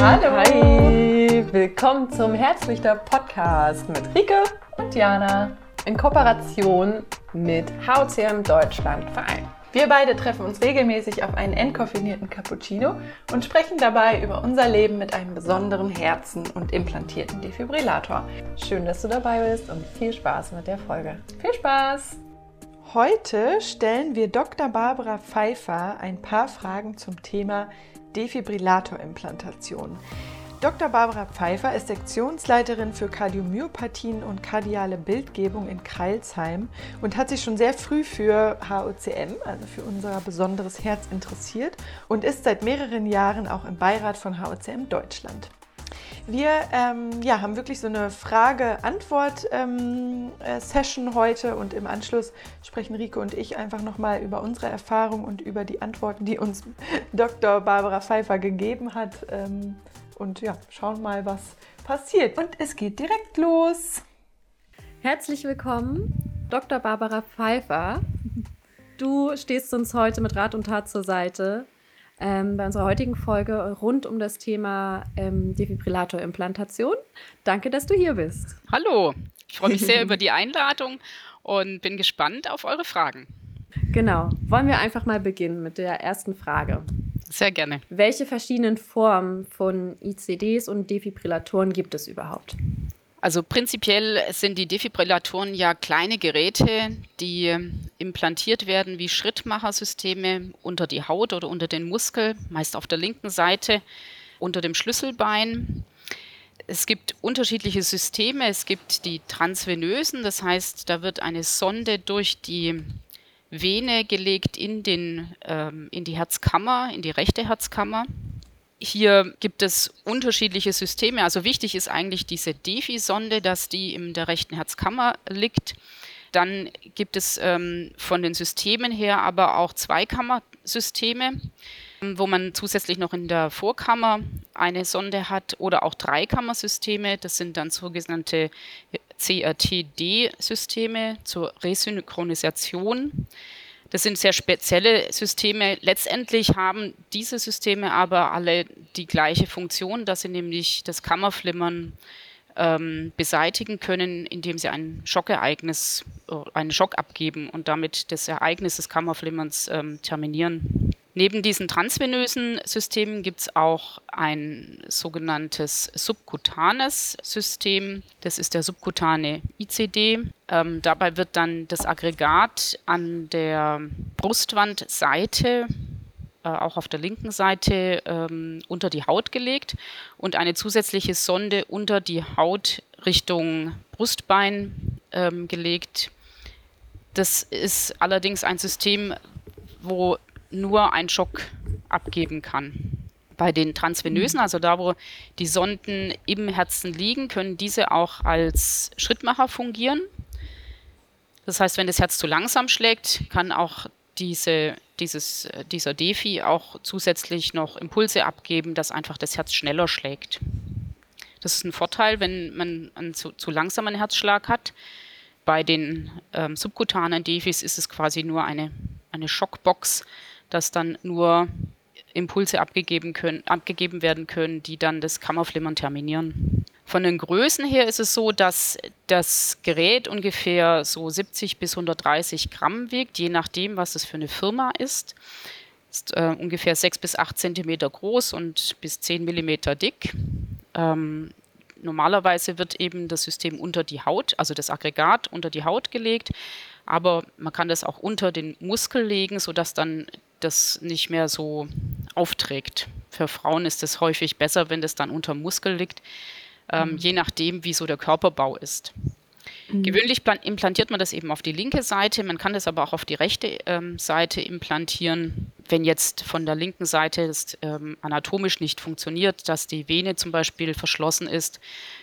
Hallo. Hi. Willkommen zum Herzlichter Podcast mit Rike und Jana in Kooperation mit HCM Deutschland Verein. Wir beide treffen uns regelmäßig auf einen entkoffinierten Cappuccino und sprechen dabei über unser Leben mit einem besonderen Herzen und implantierten Defibrillator. Schön, dass du dabei bist und viel Spaß mit der Folge. Viel Spaß! Heute stellen wir Dr. Barbara Pfeiffer ein paar Fragen zum Thema Defibrillatorimplantation. Dr. Barbara Pfeiffer ist Sektionsleiterin für Kardiomyopathien und kardiale Bildgebung in Kreilsheim und hat sich schon sehr früh für HOCM, also für unser besonderes Herz, interessiert und ist seit mehreren Jahren auch im Beirat von HOCM Deutschland. Wir ähm, ja, haben wirklich so eine Frage-Antwort-Session ähm, heute und im Anschluss sprechen Rike und ich einfach nochmal über unsere Erfahrung und über die Antworten, die uns Dr. Barbara Pfeiffer gegeben hat. Ähm, und ja, schauen mal, was passiert. Und es geht direkt los. Herzlich willkommen, Dr. Barbara Pfeiffer. Du stehst uns heute mit Rat und Tat zur Seite ähm, bei unserer heutigen Folge rund um das Thema ähm, Defibrillatorimplantation. Danke, dass du hier bist. Hallo, ich freue mich sehr über die Einladung und bin gespannt auf eure Fragen. Genau, wollen wir einfach mal beginnen mit der ersten Frage. Sehr gerne. Welche verschiedenen Formen von ICDs und Defibrillatoren gibt es überhaupt? Also prinzipiell sind die Defibrillatoren ja kleine Geräte, die implantiert werden wie Schrittmachersysteme unter die Haut oder unter den Muskel, meist auf der linken Seite unter dem Schlüsselbein. Es gibt unterschiedliche Systeme. Es gibt die transvenösen, das heißt, da wird eine Sonde durch die Vene gelegt in, den, ähm, in die Herzkammer, in die rechte Herzkammer. Hier gibt es unterschiedliche Systeme. Also wichtig ist eigentlich diese Defi-Sonde, dass die in der rechten Herzkammer liegt. Dann gibt es ähm, von den Systemen her aber auch Zweikammersysteme, wo man zusätzlich noch in der Vorkammer eine Sonde hat oder auch Dreikammersysteme. Das sind dann sogenannte CRTD-Systeme zur Resynchronisation. Das sind sehr spezielle Systeme. Letztendlich haben diese Systeme aber alle die gleiche Funktion, dass sie nämlich das Kammerflimmern ähm, beseitigen können, indem sie ein Schockereignis, äh, einen Schock abgeben und damit das Ereignis des Kammerflimmerns ähm, terminieren. Neben diesen transvenösen Systemen gibt es auch ein sogenanntes subkutanes System. Das ist der subkutane ICD. Ähm, dabei wird dann das Aggregat an der Brustwandseite äh, auch auf der linken Seite ähm, unter die Haut gelegt und eine zusätzliche Sonde unter die Haut Richtung Brustbein ähm, gelegt. Das ist allerdings ein System, wo nur ein Schock abgeben kann. Bei den transvenösen, also da, wo die Sonden im Herzen liegen, können diese auch als Schrittmacher fungieren. Das heißt, wenn das Herz zu langsam schlägt, kann auch diese, dieses, dieser Defi auch zusätzlich noch Impulse abgeben, dass einfach das Herz schneller schlägt. Das ist ein Vorteil, wenn man einen zu, zu langsamen Herzschlag hat. Bei den ähm, subkutanen Defis ist es quasi nur eine, eine Schockbox, dass dann nur Impulse abgegeben, können, abgegeben werden können, die dann das Kammerflimmern terminieren. Von den Größen her ist es so, dass das Gerät ungefähr so 70 bis 130 Gramm wiegt, je nachdem, was es für eine Firma ist. Ist äh, ungefähr 6 bis 8 Zentimeter groß und bis 10 Millimeter dick. Ähm, normalerweise wird eben das System unter die Haut, also das Aggregat unter die Haut gelegt, aber man kann das auch unter den Muskel legen, sodass dann das nicht mehr so aufträgt. Für Frauen ist es häufig besser, wenn das dann unter dem Muskel liegt, ähm, mhm. je nachdem, wie so der Körperbau ist. Mhm. Gewöhnlich implantiert man das eben auf die linke Seite, man kann das aber auch auf die rechte ähm, Seite implantieren. Wenn jetzt von der linken Seite das ähm, anatomisch nicht funktioniert, dass die Vene zum Beispiel verschlossen ist,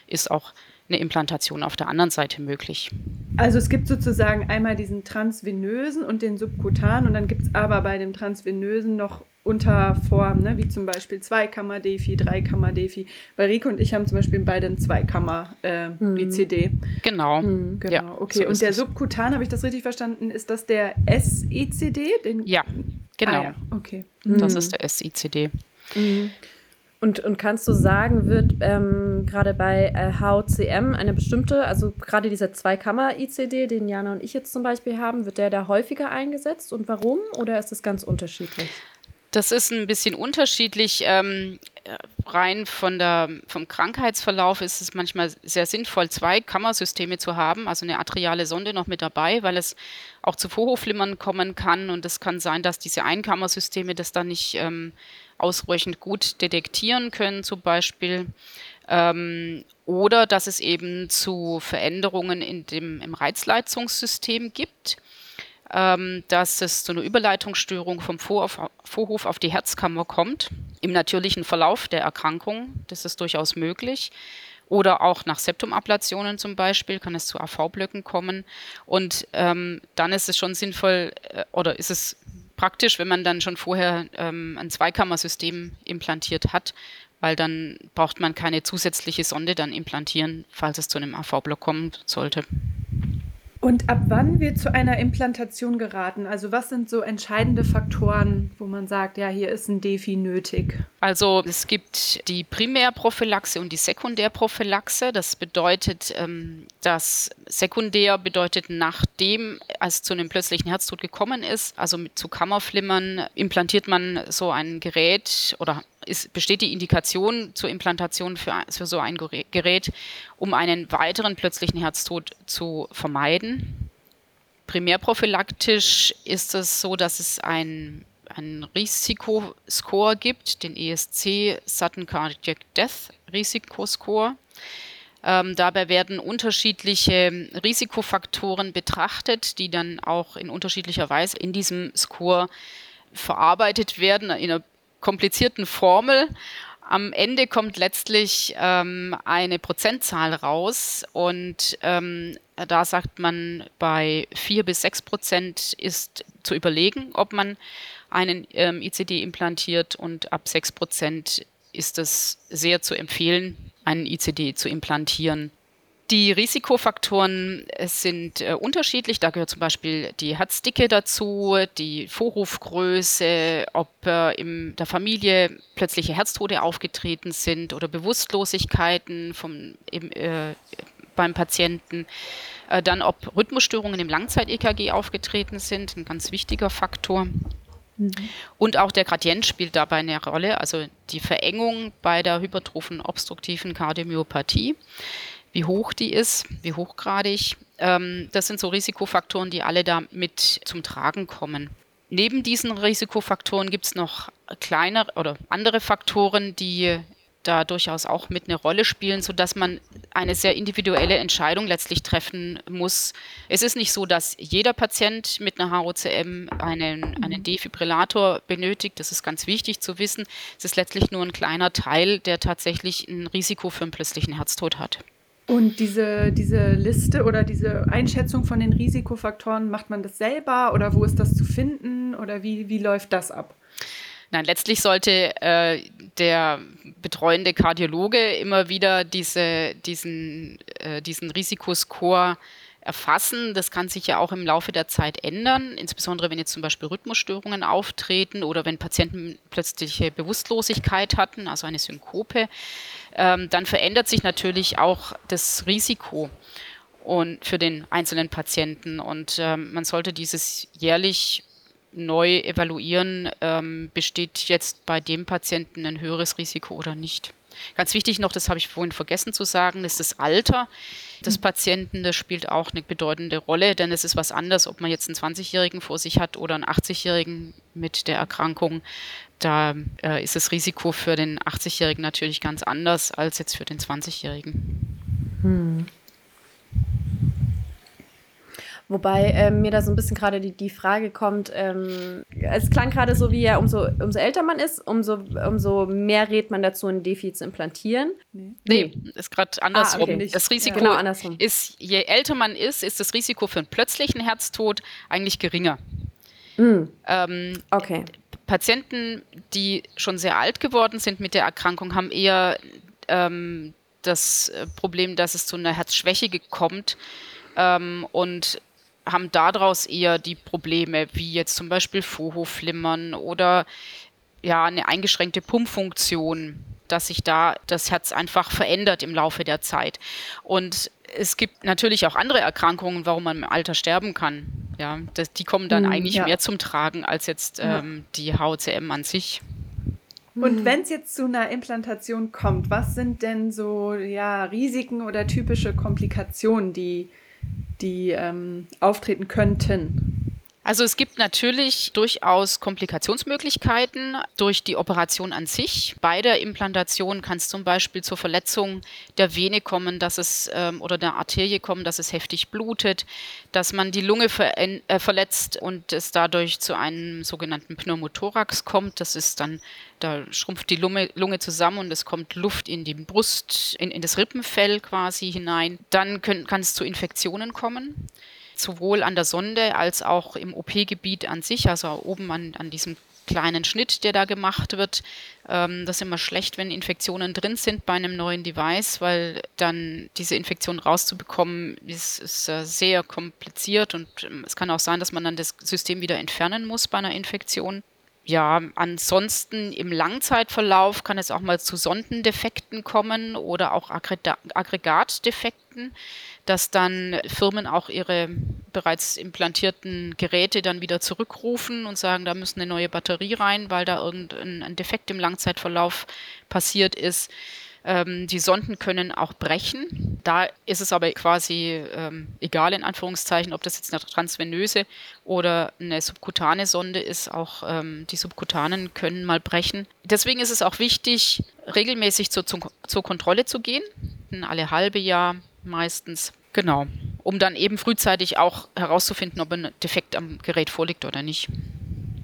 ist auch eine Implantation auf der anderen Seite möglich. Also es gibt sozusagen einmal diesen transvenösen und den subkutanen und dann gibt es aber bei dem transvenösen noch Unterformen, ne, wie zum Beispiel Zweikammer-Defi, Dreikammer-Defi. Weil Rico und ich haben zum Beispiel beide ein Zweikammer-BCD. Äh, mhm. Genau. Mhm, genau, ja, okay. So und der subkutan, habe ich das richtig verstanden, ist das der SICD? Den ja, genau. Ah, ja. Okay. Das ist der SICD. Mhm. Und, und kannst du sagen, wird ähm, gerade bei äh, HCM eine bestimmte, also gerade dieser Zweikammer-ICD, den Jana und ich jetzt zum Beispiel haben, wird der da häufiger eingesetzt und warum? Oder ist das ganz unterschiedlich? Das ist ein bisschen unterschiedlich. Ähm, rein von der, vom Krankheitsverlauf ist es manchmal sehr sinnvoll, zwei Kammersysteme zu haben, also eine atriale Sonde noch mit dabei, weil es auch zu Vorhofflimmern kommen kann. Und es kann sein, dass diese Einkammersysteme das dann nicht ähm, ausreichend gut detektieren können, zum Beispiel. Ähm, oder dass es eben zu Veränderungen in dem, im Reizleitungssystem gibt, ähm, dass es zu einer Überleitungsstörung vom Vorhof, Vorhof auf die Herzkammer kommt, im natürlichen Verlauf der Erkrankung. Das ist durchaus möglich. Oder auch nach Septumablationen zum Beispiel kann es zu AV-Blöcken kommen. Und ähm, dann ist es schon sinnvoll äh, oder ist es praktisch, wenn man dann schon vorher ähm, ein Zweikammersystem implantiert hat, weil dann braucht man keine zusätzliche Sonde dann implantieren, falls es zu einem AV-Block kommen sollte. Und ab wann wird zu einer Implantation geraten? Also was sind so entscheidende Faktoren, wo man sagt, ja, hier ist ein Defi nötig? Also es gibt die Primärprophylaxe und die Sekundärprophylaxe. Das bedeutet, ähm, dass sekundär bedeutet, nachdem es zu einem plötzlichen Herztod gekommen ist, also mit zu Kammerflimmern, implantiert man so ein Gerät oder ist, besteht die Indikation zur Implantation für, für so ein Gerät, um einen weiteren plötzlichen Herztod zu vermeiden. Primärprophylaktisch ist es so, dass es ein, einen Risikoscore gibt, den ESC Sudden Cardiac Death Risikoscore. Ähm, dabei werden unterschiedliche Risikofaktoren betrachtet, die dann auch in unterschiedlicher Weise in diesem Score verarbeitet werden, in einer komplizierten Formel. Am Ende kommt letztlich ähm, eine Prozentzahl raus und ähm, da sagt man, bei 4 bis 6 Prozent ist zu überlegen, ob man einen ähm, ICD implantiert und ab 6 Prozent ist es sehr zu empfehlen, einen ICD zu implantieren. Die Risikofaktoren äh, sind äh, unterschiedlich. Da gehört zum Beispiel die Herzdicke dazu, die Vorrufgröße, ob äh, in der Familie plötzliche Herztode aufgetreten sind oder Bewusstlosigkeiten vom, eben, äh, beim Patienten. Äh, dann, ob Rhythmusstörungen im Langzeit-EKG aufgetreten sind, ein ganz wichtiger Faktor. Mhm. Und auch der Gradient spielt dabei eine Rolle, also die Verengung bei der hypertrophen obstruktiven Kardiomyopathie wie hoch die ist, wie hochgradig. Ähm, das sind so Risikofaktoren, die alle da mit zum Tragen kommen. Neben diesen Risikofaktoren gibt es noch kleinere oder andere Faktoren, die da durchaus auch mit eine Rolle spielen, sodass man eine sehr individuelle Entscheidung letztlich treffen muss. Es ist nicht so, dass jeder Patient mit einer HOCM einen, einen Defibrillator benötigt. Das ist ganz wichtig zu wissen. Es ist letztlich nur ein kleiner Teil, der tatsächlich ein Risiko für einen plötzlichen Herztod hat. Und diese, diese Liste oder diese Einschätzung von den Risikofaktoren, macht man das selber oder wo ist das zu finden oder wie, wie läuft das ab? Nein, letztlich sollte äh, der betreuende Kardiologe immer wieder diese, diesen, äh, diesen Risikoscore erfassen. Das kann sich ja auch im Laufe der Zeit ändern, insbesondere wenn jetzt zum Beispiel Rhythmusstörungen auftreten oder wenn Patienten plötzliche Bewusstlosigkeit hatten, also eine Synkope. Ähm, dann verändert sich natürlich auch das Risiko und für den einzelnen Patienten. Und ähm, man sollte dieses jährlich neu evaluieren, ähm, besteht jetzt bei dem Patienten ein höheres Risiko oder nicht. Ganz wichtig noch, das habe ich vorhin vergessen zu sagen, ist das Alter des Patienten. Das spielt auch eine bedeutende Rolle, denn es ist was anderes, ob man jetzt einen 20-Jährigen vor sich hat oder einen 80-Jährigen mit der Erkrankung. Da äh, ist das Risiko für den 80-Jährigen natürlich ganz anders als jetzt für den 20-Jährigen. Hm. Wobei ähm, mir da so ein bisschen gerade die, die Frage kommt, ähm, es klang gerade so, wie ja, umso, umso älter man ist, umso, umso mehr rät man dazu, ein Defi zu implantieren. Nee, nee ist gerade andersrum. Ah, okay. Das Risiko ja. genau andersrum. ist, je älter man ist, ist das Risiko für einen plötzlichen Herztod eigentlich geringer. Mm. Ähm, okay. Patienten, die schon sehr alt geworden sind mit der Erkrankung, haben eher ähm, das äh, Problem, dass es zu einer Herzschwäche kommt. Ähm, und haben daraus eher die Probleme, wie jetzt zum Beispiel Vorhofflimmern oder ja, eine eingeschränkte Pumpfunktion. Dass sich da das Herz einfach verändert im Laufe der Zeit. Und es gibt natürlich auch andere Erkrankungen, warum man im Alter sterben kann. Ja, das, die kommen dann hm, eigentlich ja. mehr zum Tragen als jetzt ähm, ja. die HCM an sich. Und hm. wenn es jetzt zu einer Implantation kommt, was sind denn so ja, Risiken oder typische Komplikationen, die, die ähm, auftreten könnten? Also es gibt natürlich durchaus Komplikationsmöglichkeiten durch die Operation an sich. Bei der Implantation kann es zum Beispiel zur Verletzung der Vene kommen, dass es ähm, oder der Arterie kommen, dass es heftig blutet, dass man die Lunge ver äh, verletzt und es dadurch zu einem sogenannten Pneumothorax kommt. Das ist dann, da schrumpft die Lunge, Lunge zusammen und es kommt Luft in die Brust, in, in das Rippenfell quasi hinein. Dann kann es zu Infektionen kommen sowohl an der Sonde als auch im OP-Gebiet an sich, also oben an, an diesem kleinen Schnitt, der da gemacht wird. Ähm, das ist immer schlecht, wenn Infektionen drin sind bei einem neuen Device, weil dann diese Infektion rauszubekommen, ist, ist äh, sehr kompliziert und ähm, es kann auch sein, dass man dann das System wieder entfernen muss bei einer Infektion. Ja, ansonsten im Langzeitverlauf kann es auch mal zu Sondendefekten kommen oder auch Aggregatdefekten dass dann Firmen auch ihre bereits implantierten Geräte dann wieder zurückrufen und sagen, da müssen eine neue Batterie rein, weil da irgendein Defekt im Langzeitverlauf passiert ist. Ähm, die Sonden können auch brechen. Da ist es aber quasi ähm, egal, in Anführungszeichen, ob das jetzt eine transvenöse oder eine subkutane Sonde ist. Auch ähm, die subkutanen können mal brechen. Deswegen ist es auch wichtig, regelmäßig zur, zur Kontrolle zu gehen. Alle halbe Jahr meistens. Genau. Um dann eben frühzeitig auch herauszufinden, ob ein Defekt am Gerät vorliegt oder nicht.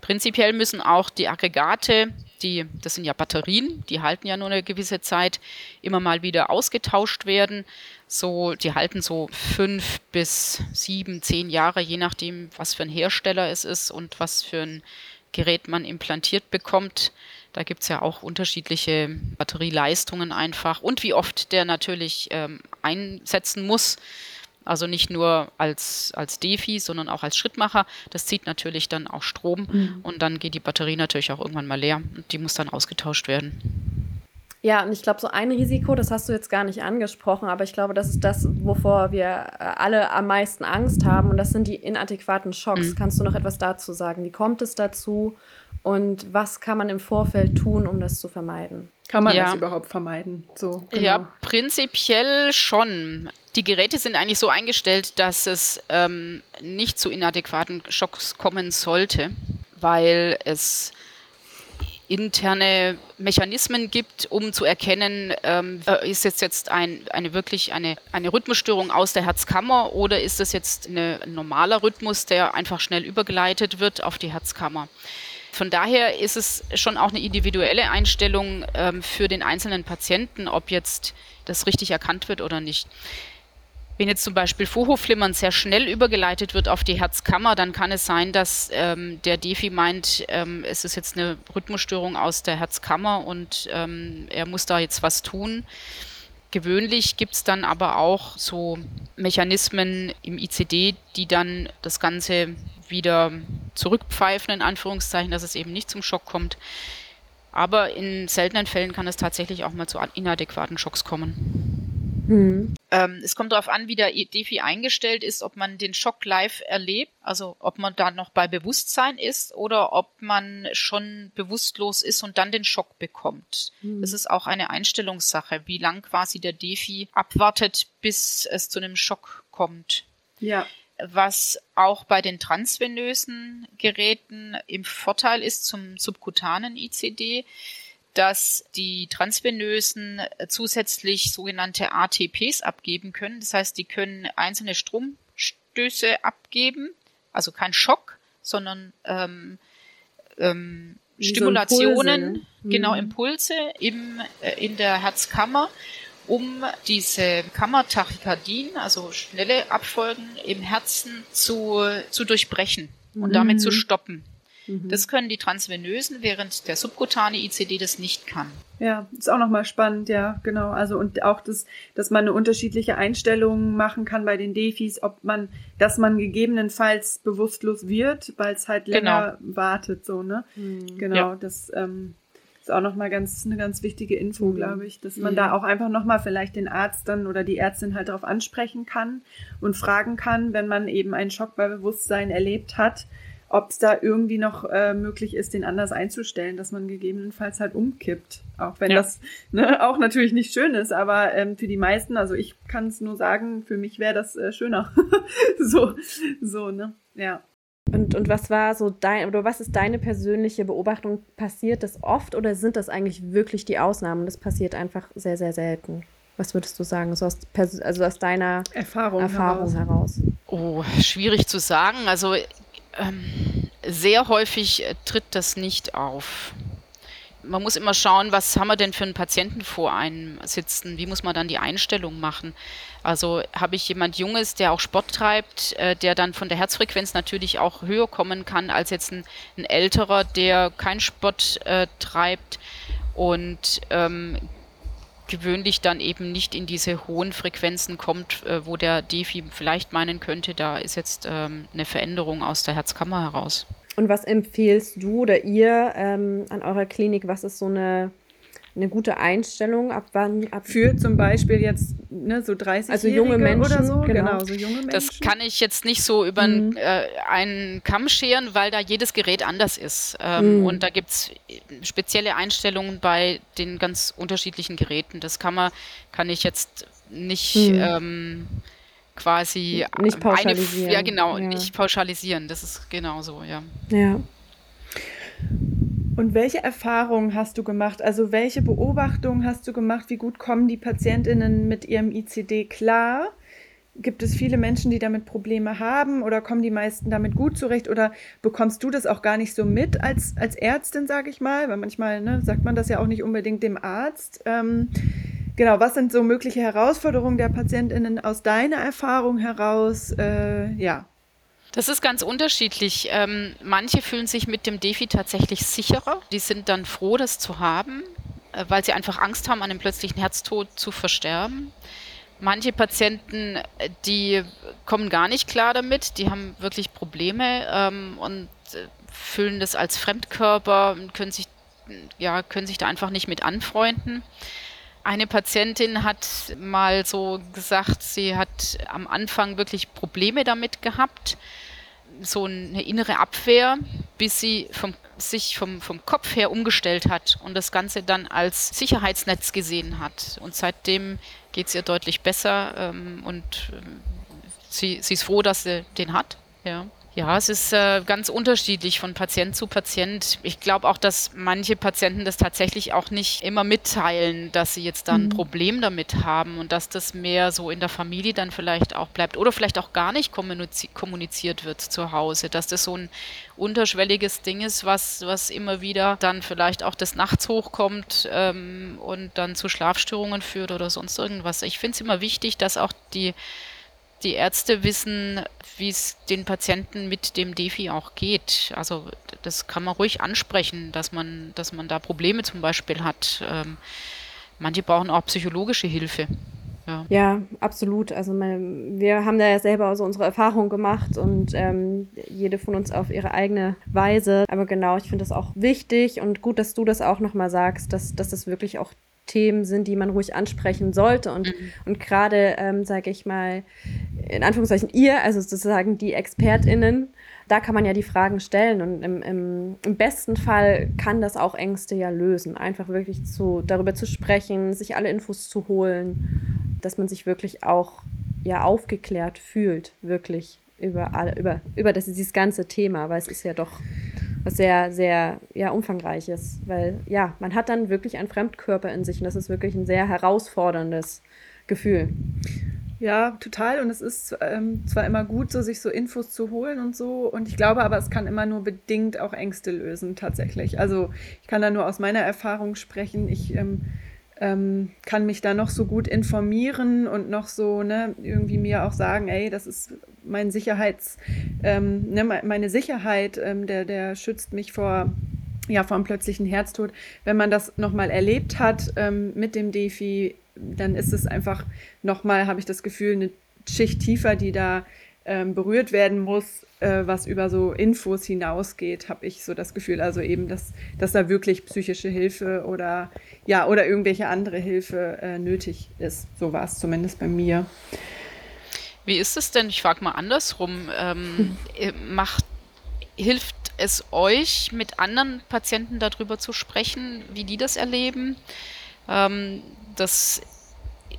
Prinzipiell müssen auch die Aggregate, die, das sind ja Batterien, die halten ja nur eine gewisse Zeit, immer mal wieder ausgetauscht werden. So, die halten so fünf bis sieben, zehn Jahre, je nachdem, was für ein Hersteller es ist und was für ein Gerät man implantiert bekommt. Da gibt es ja auch unterschiedliche Batterieleistungen einfach und wie oft der natürlich ähm, einsetzen muss. Also nicht nur als, als Defi, sondern auch als Schrittmacher. Das zieht natürlich dann auch Strom mhm. und dann geht die Batterie natürlich auch irgendwann mal leer und die muss dann ausgetauscht werden. Ja, und ich glaube, so ein Risiko, das hast du jetzt gar nicht angesprochen, aber ich glaube, das ist das, wovor wir äh, alle am meisten Angst haben und das sind die inadäquaten Schocks. Mhm. Kannst du noch etwas dazu sagen? Wie kommt es dazu und was kann man im Vorfeld tun, um das zu vermeiden? Kann man ja. das überhaupt vermeiden? So, genau. Ja, prinzipiell schon. Die Geräte sind eigentlich so eingestellt, dass es ähm, nicht zu inadäquaten Schocks kommen sollte, weil es interne Mechanismen gibt, um zu erkennen, ähm, äh, ist es jetzt ein, eine wirklich eine, eine Rhythmusstörung aus der Herzkammer oder ist es jetzt eine, ein normaler Rhythmus, der einfach schnell übergeleitet wird auf die Herzkammer. Von daher ist es schon auch eine individuelle Einstellung ähm, für den einzelnen Patienten, ob jetzt das richtig erkannt wird oder nicht. Wenn jetzt zum Beispiel Vorhofflimmern sehr schnell übergeleitet wird auf die Herzkammer, dann kann es sein, dass ähm, der Defi meint, ähm, es ist jetzt eine Rhythmusstörung aus der Herzkammer und ähm, er muss da jetzt was tun. Gewöhnlich gibt es dann aber auch so Mechanismen im ICD, die dann das Ganze wieder zurückpfeifen, in Anführungszeichen, dass es eben nicht zum Schock kommt. Aber in seltenen Fällen kann es tatsächlich auch mal zu inadäquaten Schocks kommen. Mhm. Ähm, es kommt darauf an, wie der Defi eingestellt ist, ob man den Schock live erlebt, also ob man da noch bei Bewusstsein ist oder ob man schon bewusstlos ist und dann den Schock bekommt. Mhm. Das ist auch eine Einstellungssache, wie lang quasi der Defi abwartet, bis es zu einem Schock kommt. Ja was auch bei den transvenösen Geräten im Vorteil ist zum subkutanen ICD, dass die transvenösen zusätzlich sogenannte ATPs abgeben können. Das heißt, die können einzelne Stromstöße abgeben, also kein Schock, sondern ähm, ähm, Stimulationen, so Impulse, ne? genau mhm. Impulse im, äh, in der Herzkammer um diese Kammertachykardien, also schnelle Abfolgen im Herzen zu, zu durchbrechen und mhm. damit zu stoppen. Mhm. Das können die transvenösen, während der subkutane ICD das nicht kann. Ja, ist auch nochmal spannend, ja, genau. Also und auch das, dass man eine unterschiedliche Einstellung machen kann bei den Defis, ob man, dass man gegebenenfalls bewusstlos wird, weil es halt länger genau. wartet, so, ne? Mhm. Genau, ja. das ähm, ist auch nochmal ganz, eine ganz wichtige Info, Mhm. glaube ich, dass man Mhm. da auch einfach nochmal vielleicht den Arzt dann oder die Ärztin halt darauf ansprechen kann und fragen kann, wenn man eben einen Schock bei Bewusstsein erlebt hat, ob es da irgendwie noch äh, möglich ist, den anders einzustellen, dass man gegebenenfalls halt umkippt. Auch wenn Ja. das ne, auch natürlich nicht schön ist, aber ähm, für die meisten, also ich kann es nur sagen, für mich wäre das äh, schöner. so, so, ne? Ja. Und, und was war so dein, oder was ist deine persönliche Beobachtung? Passiert das oft oder sind das eigentlich wirklich die Ausnahmen? Das passiert einfach sehr, sehr selten. Was würdest du sagen, so aus, also aus deiner Erfahrung, Erfahrung heraus. heraus? Oh, schwierig zu sagen. Also ähm, sehr häufig tritt das nicht auf. Man muss immer schauen, was haben wir denn für einen Patienten vor einem sitzen? Wie muss man dann die Einstellung machen? Also habe ich jemand Junges, der auch Sport treibt, äh, der dann von der Herzfrequenz natürlich auch höher kommen kann als jetzt ein, ein älterer, der keinen Sport äh, treibt und ähm, gewöhnlich dann eben nicht in diese hohen Frequenzen kommt, äh, wo der Defi vielleicht meinen könnte, da ist jetzt ähm, eine Veränderung aus der Herzkammer heraus. Und was empfehlst du oder ihr ähm, an eurer Klinik? Was ist so eine, eine gute Einstellung? Ab wann? Ab Für zum Beispiel jetzt ne, so 30 Also junge Menschen, oder so. genau. Genau, so junge Menschen. Das kann ich jetzt nicht so über Mhm. äh, einen Kamm scheren, weil da jedes Gerät anders ist. Ähm, Mhm. Und da gibt es spezielle Einstellungen bei den ganz unterschiedlichen Geräten. Das kann man, kann ich jetzt nicht Mhm. ähm, quasi Nicht eine- pauschalisieren, ja, genau, ja. nicht pauschalisieren. Das ist genau so, ja. ja. Und welche Erfahrungen hast du gemacht? Also welche Beobachtungen hast du gemacht? Wie gut kommen die Patientinnen mit ihrem ICD klar? Gibt es viele Menschen, die damit Probleme haben oder kommen die meisten damit gut zurecht oder bekommst du das auch gar nicht so mit als, als Ärztin, sage ich mal? Weil manchmal ne, sagt man das ja auch nicht unbedingt dem Arzt. Ähm, genau, was sind so mögliche Herausforderungen der Patientinnen aus deiner Erfahrung heraus? Äh, ja. Das ist ganz unterschiedlich. Ähm, manche fühlen sich mit dem Defi tatsächlich sicherer. Die sind dann froh, das zu haben, äh, weil sie einfach Angst haben, an einem plötzlichen Herztod zu versterben. Manche Patienten, äh, die kommen gar nicht klar damit, die haben wirklich Probleme ähm, und äh, fühlen das als Fremdkörper und können sich, ja, können sich da einfach nicht mit anfreunden. Eine Patientin hat mal so gesagt, sie hat am Anfang wirklich Probleme damit gehabt, so eine innere Abwehr, bis sie vom, sich vom, vom Kopf her umgestellt hat und das Ganze dann als Sicherheitsnetz gesehen hat. Und seitdem geht es ihr deutlich besser ähm, und ähm, sie, sie ist froh, dass sie den hat. Ja. Ja, es ist äh, ganz unterschiedlich von Patient zu Patient. Ich glaube auch, dass manche Patienten das tatsächlich auch nicht immer mitteilen, dass sie jetzt da ein Problem damit haben und dass das mehr so in der Familie dann vielleicht auch bleibt oder vielleicht auch gar nicht kommunizi kommuniziert wird zu Hause, dass das so ein unterschwelliges Ding ist, was, was immer wieder dann vielleicht auch des Nachts hochkommt ähm, und dann zu Schlafstörungen führt oder sonst irgendwas. Ich finde es immer wichtig, dass auch die die Ärzte wissen, wie es den Patienten mit dem Defi auch geht. Also das kann man ruhig ansprechen, dass man, dass man da Probleme zum Beispiel hat. Ähm, manche brauchen auch psychologische Hilfe. Ja. Ja, absolut. Also mein, wir haben da ja selber so unsere Erfahrungen gemacht und ähm, jede von uns auf ihre eigene Weise. Aber genau, ich finde das auch wichtig und gut, dass du das auch nochmal sagst, dass, dass das wirklich auch Themen sind, die man ruhig ansprechen sollte. Und, und gerade, ähm, sage ich mal, in Anführungszeichen ihr, also sozusagen die ExpertInnen, da kann man ja die Fragen stellen und im, im, im besten Fall kann das auch Ängste ja lösen. Einfach wirklich zu, darüber zu sprechen, sich alle Infos zu holen, dass man sich wirklich auch ja aufgeklärt fühlt, wirklich über, alle, über, über das, dieses ganze Thema, weil es ist ja doch was sehr, sehr ja, umfangreiches, weil ja, man hat dann wirklich einen Fremdkörper in sich und das ist wirklich ein sehr herausforderndes Gefühl. Ja, total. Und es ist ähm, zwar immer gut, so sich so Infos zu holen und so. Und ich glaube aber, es kann immer nur bedingt auch Ängste lösen, tatsächlich. Also ich kann da nur aus meiner Erfahrung sprechen. Ich ähm, ähm, kann mich da noch so gut informieren und noch so, ne, irgendwie mir auch sagen, ey, das ist mein Sicherheits, ähm, ne, meine Sicherheit, ähm, der, der schützt mich vor ja, vor einem plötzlichen Herztod. Wenn man das nochmal erlebt hat ähm, mit dem Defi, dann ist es einfach nochmal, habe ich das Gefühl, eine Schicht tiefer, die da ähm, berührt werden muss, äh, was über so Infos hinausgeht, habe ich so das Gefühl. Also eben, dass, dass da wirklich psychische Hilfe oder ja, oder irgendwelche andere Hilfe äh, nötig ist. So war es zumindest bei mir. Wie ist es denn? Ich frage mal andersrum. Ähm, hm. macht, hilft es euch, mit anderen Patienten darüber zu sprechen, wie die das erleben? Ähm, das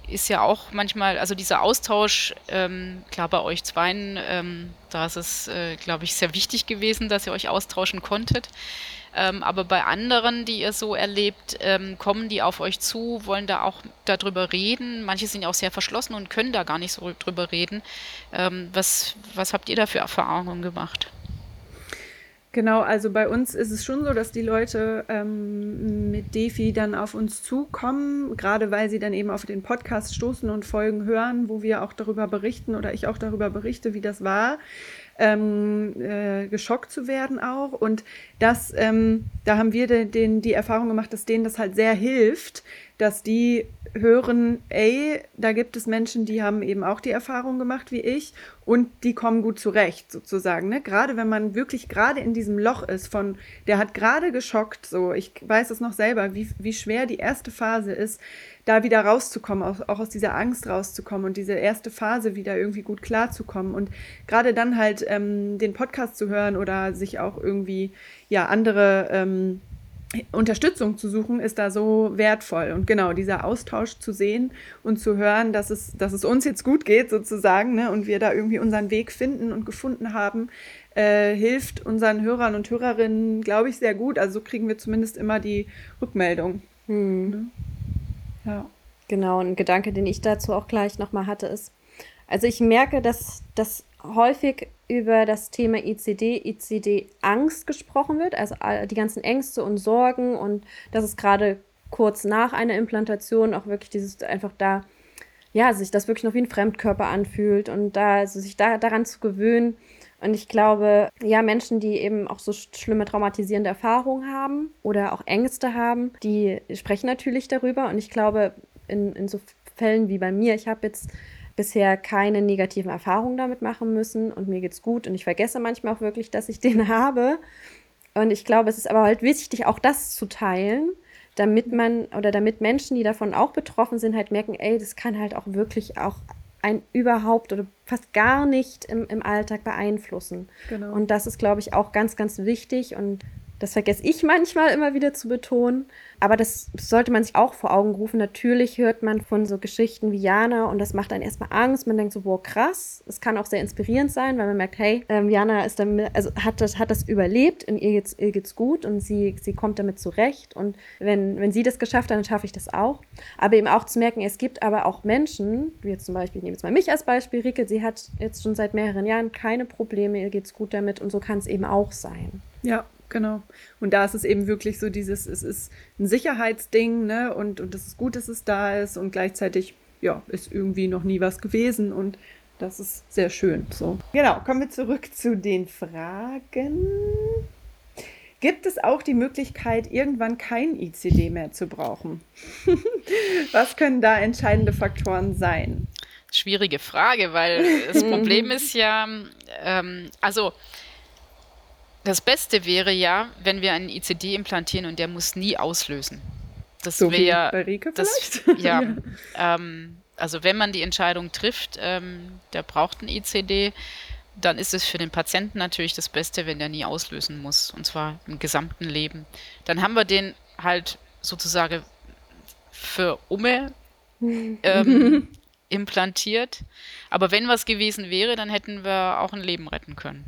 ist ja auch manchmal, also dieser Austausch, ähm, klar bei euch zweien, ähm, da ist es, äh, glaube ich, sehr wichtig gewesen, dass ihr euch austauschen konntet. Ähm, aber bei anderen, die ihr so erlebt, ähm, kommen die auf euch zu, wollen da auch darüber reden. Manche sind ja auch sehr verschlossen und können da gar nicht so drüber reden. Ähm, was, was habt ihr da für Erfahrungen gemacht? Genau, also bei uns ist es schon so, dass die Leute ähm, mit Defi dann auf uns zukommen, gerade weil sie dann eben auf den Podcast stoßen und Folgen hören, wo wir auch darüber berichten oder ich auch darüber berichte, wie das war ähm, äh, geschockt zu werden auch. Und das, ähm, da haben wir den, den, die Erfahrung gemacht, dass denen das halt sehr hilft, dass die hören, ey, da gibt es Menschen, die haben eben auch die Erfahrung gemacht wie ich und die kommen gut zurecht, sozusagen. Ne? Gerade wenn man wirklich gerade in diesem Loch ist von, der hat gerade geschockt, so, ich weiß es noch selber, wie, wie schwer die erste Phase ist, da wieder rauszukommen, auch, auch aus dieser Angst rauszukommen und diese erste Phase wieder irgendwie gut klarzukommen. Und gerade dann halt ähm, den Podcast zu hören oder sich auch irgendwie, ja, andere ähm, Unterstützung zu suchen, ist da so wertvoll. Und genau, dieser Austausch zu sehen und zu hören, dass es, dass es uns jetzt gut geht, sozusagen, ne, und wir da irgendwie unseren Weg finden und gefunden haben, äh, hilft unseren Hörern und Hörerinnen, glaube ich, sehr gut. Also so kriegen wir zumindest immer die Rückmeldung. Hm. Ne? Ja. Genau, ein Gedanke, den ich dazu auch gleich nochmal hatte, ist, also ich merke, dass das häufig über das Thema ICD, ICD-Angst gesprochen wird, also die ganzen Ängste und Sorgen und dass es gerade kurz nach einer Implantation auch wirklich dieses einfach da, ja, sich das wirklich noch wie ein Fremdkörper anfühlt und da, also sich da daran zu gewöhnen. Und ich glaube, ja, Menschen, die eben auch so schlimme traumatisierende Erfahrungen haben oder auch Ängste haben, die sprechen natürlich darüber. Und ich glaube, in, in so Fällen wie bei mir, ich habe jetzt bisher keine negativen Erfahrungen damit machen müssen und mir geht's gut und ich vergesse manchmal auch wirklich, dass ich den habe. Und ich glaube, es ist aber halt wichtig, auch das zu teilen, damit man oder damit Menschen, die davon auch betroffen sind, halt merken, ey, das kann halt auch wirklich auch ein überhaupt oder fast gar nicht im, im Alltag beeinflussen. Genau. Und das ist, glaube ich, auch ganz, ganz wichtig. Und das vergesse ich manchmal immer wieder zu betonen. Aber das sollte man sich auch vor Augen rufen. Natürlich hört man von so Geschichten wie Jana und das macht einen erstmal Angst. Man denkt so, boah, krass. Es kann auch sehr inspirierend sein, weil man merkt, hey, ähm, Jana ist damit, also hat das, hat das überlebt und ihr geht's, ihr geht's gut und sie, sie kommt damit zurecht. Und wenn, wenn sie das geschafft hat, dann schaffe ich das auch. Aber eben auch zu merken, es gibt aber auch Menschen, wie jetzt zum Beispiel, ich nehme jetzt mal mich als Beispiel, Rike, sie hat jetzt schon seit mehreren Jahren keine Probleme, ihr geht's gut damit und so kann es eben auch sein. Ja, Genau. Und da ist es eben wirklich so dieses, es ist ein Sicherheitsding, ne? Und, und es ist gut, dass es da ist und gleichzeitig, ja, ist irgendwie noch nie was gewesen und das ist sehr schön. So. Genau, kommen wir zurück zu den Fragen. Gibt es auch die Möglichkeit, irgendwann kein ICD mehr zu brauchen? was können da entscheidende Faktoren sein? Schwierige Frage, weil das Problem ist ja, ähm, also das Beste wäre ja, wenn wir einen ICD implantieren und der muss nie auslösen. Das so wäre bei Rike das, ja, ja. Ähm, also wenn man die Entscheidung trifft, ähm, der braucht einen ICD, dann ist es für den Patienten natürlich das Beste, wenn der nie auslösen muss, und zwar im gesamten Leben. Dann haben wir den halt sozusagen für Umme ähm, implantiert. Aber wenn was gewesen wäre, dann hätten wir auch ein Leben retten können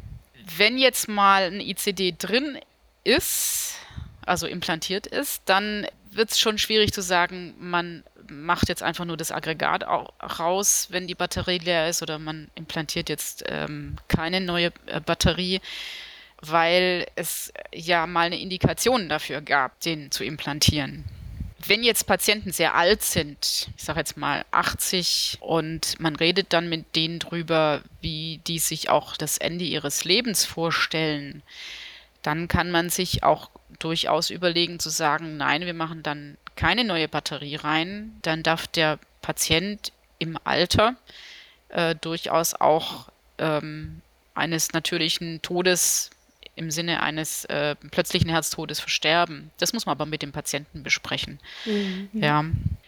wenn jetzt mal ein ICD drin ist, also implantiert ist, dann wird es schon schwierig zu sagen, man macht jetzt einfach nur das Aggregat raus, wenn die Batterie leer ist, oder man implantiert jetzt ähm, keine neue äh, Batterie, weil es ja mal eine Indikation dafür gab, den zu implantieren wenn jetzt Patienten sehr alt sind, ich sage jetzt mal 80, und man redet dann mit denen drüber, wie die sich auch das Ende ihres Lebens vorstellen, dann kann man sich auch durchaus überlegen zu sagen, nein, wir machen dann keine neue Batterie rein, dann darf der Patient im Alter äh, durchaus auch ähm, eines natürlichen Todes im Sinne eines äh, plötzlichen Herztodes versterben. Das muss man aber mit dem Patienten besprechen. Mhm. Ja.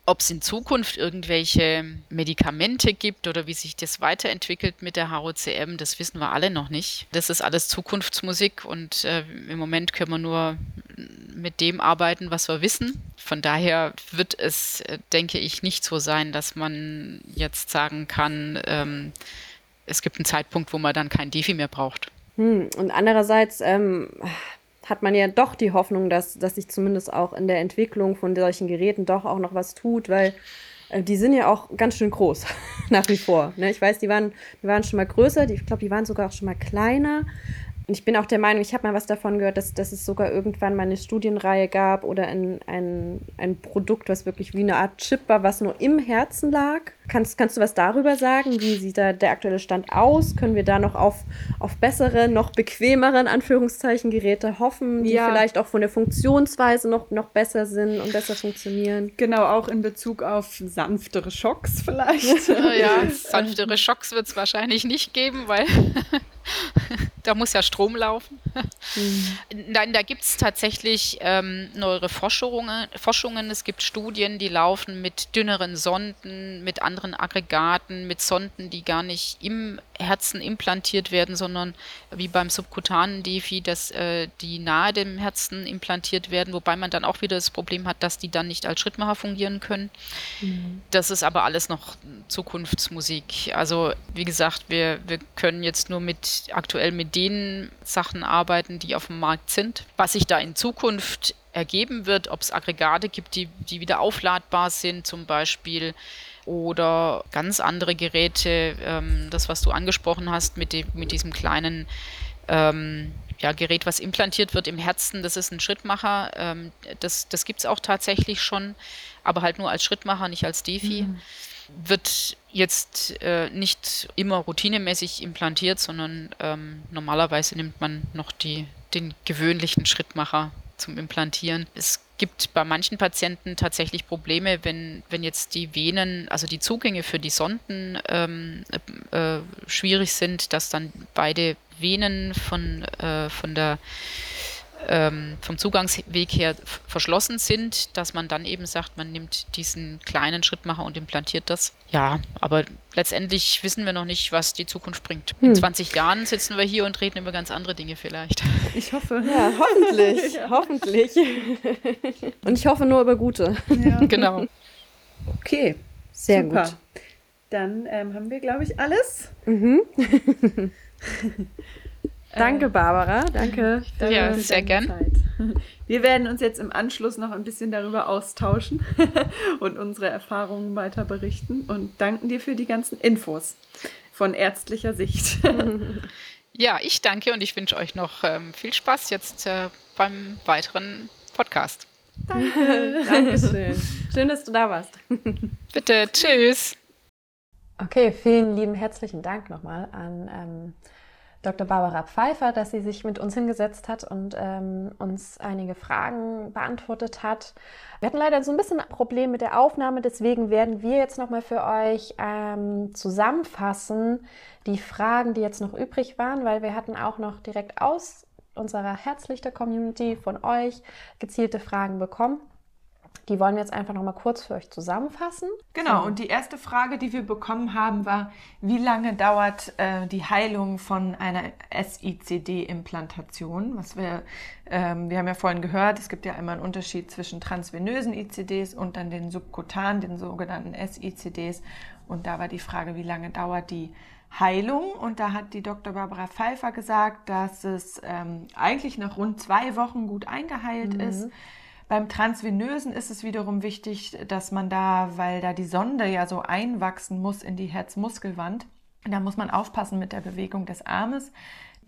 Ob es in Zukunft irgendwelche Medikamente gibt oder wie sich das weiterentwickelt mit der HOCM, das wissen wir alle noch nicht. Das ist alles Zukunftsmusik und äh, im Moment können wir nur mit dem arbeiten, was wir wissen. Von daher wird es, äh, denke ich, nicht so sein, dass man jetzt sagen kann, ähm, es gibt einen Zeitpunkt, wo man dann kein Defi mehr braucht. Hm, und andererseits ähm, hat man ja doch die Hoffnung, dass, dass sich zumindest auch in der Entwicklung von solchen Geräten doch auch noch was tut, weil äh, die sind ja auch ganz schön groß nach wie vor. Ne? Ich weiß, die waren, die waren schon mal größer, die, ich glaube, die waren sogar auch schon mal kleiner. Und ich bin auch der Meinung, ich habe mal was davon gehört, dass, dass es sogar irgendwann mal eine Studienreihe gab oder ein, ein, ein Produkt, was wirklich wie eine Art Chip war, was nur im Herzen lag. Kannst, kannst du was darüber sagen? Wie sieht da der aktuelle Stand aus? Können wir da noch auf, auf bessere, noch bequemere, in Anführungszeichen, Geräte hoffen, die ja. vielleicht auch von der Funktionsweise noch, noch besser sind und besser funktionieren? Genau, auch in Bezug auf sanftere Schocks vielleicht. ja, sanftere Schocks wird es wahrscheinlich nicht geben, weil da muss ja Strom laufen. Mhm. Nein, da gibt es tatsächlich ähm, neuere Forschungen, Forschungen. Es gibt Studien, die laufen mit dünneren Sonden, mit anderen Aggregaten, mit Sonden, die gar nicht im Herzen implantiert werden, sondern wie beim subkutanen Defi, dass äh, die nahe dem Herzen implantiert werden, wobei man dann auch wieder das Problem hat, dass die dann nicht als Schrittmacher fungieren können. Mhm. Das ist aber alles noch Zukunftsmusik. Also wie gesagt, wir, wir können jetzt nur mit aktuell mit den Sachen arbeiten, die auf dem Markt sind. Was sich da in Zukunft ergeben wird, ob es Aggregate gibt, die, die wieder aufladbar sind, zum Beispiel oder ganz andere Geräte, ähm, das, was du angesprochen hast mit, dem, mit diesem kleinen ähm, ja, Gerät, was implantiert wird im Herzen, das ist ein Schrittmacher. Ähm, das das gibt es auch tatsächlich schon, aber halt nur als Schrittmacher, nicht als Defi. Mhm. Wird jetzt äh, nicht immer routinemäßig implantiert, sondern ähm, normalerweise nimmt man noch die, den gewöhnlichen Schrittmacher zum Implantieren. Es gibt bei manchen Patienten tatsächlich Probleme, wenn, wenn jetzt die Venen, also die Zugänge für die Sonden ähm, äh, schwierig sind, dass dann beide Venen von, äh, von der ähm, vom Zugangsweg her verschlossen sind, dass man dann eben sagt, man nimmt diesen kleinen Schrittmacher und implantiert das. Ja, aber letztendlich wissen wir noch nicht, was die Zukunft bringt. In hm. 20 Jahren sitzen wir hier und reden über ganz andere Dinge vielleicht. Ich hoffe. Ja, hoffentlich. ja. Hoffentlich. Und ich hoffe nur über gute. Ja. Genau. Okay. Sehr Super. gut. Dann ähm, haben wir, glaube ich, alles. Mhm. Danke, Barbara. Danke. Ja, sehr gern. Zeit. Wir werden uns jetzt im Anschluss noch ein bisschen darüber austauschen und unsere Erfahrungen weiter berichten und danken dir für die ganzen Infos von ärztlicher Sicht. Ja, ich danke und ich wünsche euch noch ähm, viel Spaß jetzt äh, beim weiteren Podcast. Danke. Dankeschön. Schön, dass du da warst. Bitte, tschüss. Okay, vielen lieben herzlichen Dank nochmal an ähm, Dr. Barbara Pfeiffer, dass sie sich mit uns hingesetzt hat und ähm, uns einige Fragen beantwortet hat. Wir hatten leider so ein bisschen ein Problem mit der Aufnahme, deswegen werden wir jetzt nochmal für euch ähm, zusammenfassen die Fragen, die jetzt noch übrig waren, weil wir hatten auch noch direkt aus unserer Herzlichter-Community von euch gezielte Fragen bekommen. Die wollen wir jetzt einfach noch mal kurz für euch zusammenfassen. Genau, und die erste Frage, die wir bekommen haben, war, wie lange dauert äh, die Heilung von einer SICD-Implantation? Was wir, ähm, wir haben ja vorhin gehört, es gibt ja immer einen Unterschied zwischen transvenösen ICDs und dann den subkutanen, den sogenannten SICDs. Und da war die Frage, wie lange dauert die Heilung? Und da hat die Dr. Barbara Pfeiffer gesagt, dass es ähm, eigentlich nach rund zwei Wochen gut eingeheilt mhm. ist. Beim Transvenösen ist es wiederum wichtig, dass man da, weil da die Sonde ja so einwachsen muss in die Herzmuskelwand, da muss man aufpassen mit der Bewegung des Armes.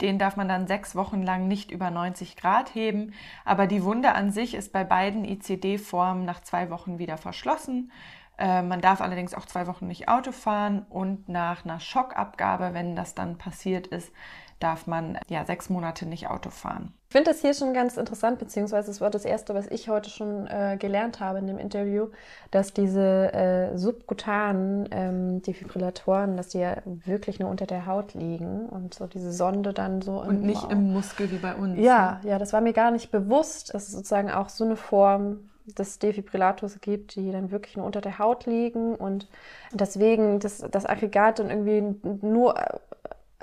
Den darf man dann sechs Wochen lang nicht über 90 Grad heben. Aber die Wunde an sich ist bei beiden ICD-Formen nach zwei Wochen wieder verschlossen. Äh, man darf allerdings auch zwei Wochen nicht Auto fahren und nach einer Schockabgabe, wenn das dann passiert ist, darf man ja sechs Monate nicht Auto fahren. Ich finde das hier schon ganz interessant, beziehungsweise es war das Erste, was ich heute schon äh, gelernt habe in dem Interview, dass diese äh, subkutanen ähm, Defibrillatoren, dass die ja wirklich nur unter der Haut liegen und so diese Sonde dann so. Und nicht Bauch. im Muskel wie bei uns. Ja, ne? ja, das war mir gar nicht bewusst, dass es sozusagen auch so eine Form des Defibrillators gibt, die dann wirklich nur unter der Haut liegen und deswegen das, das Aggregat dann irgendwie nur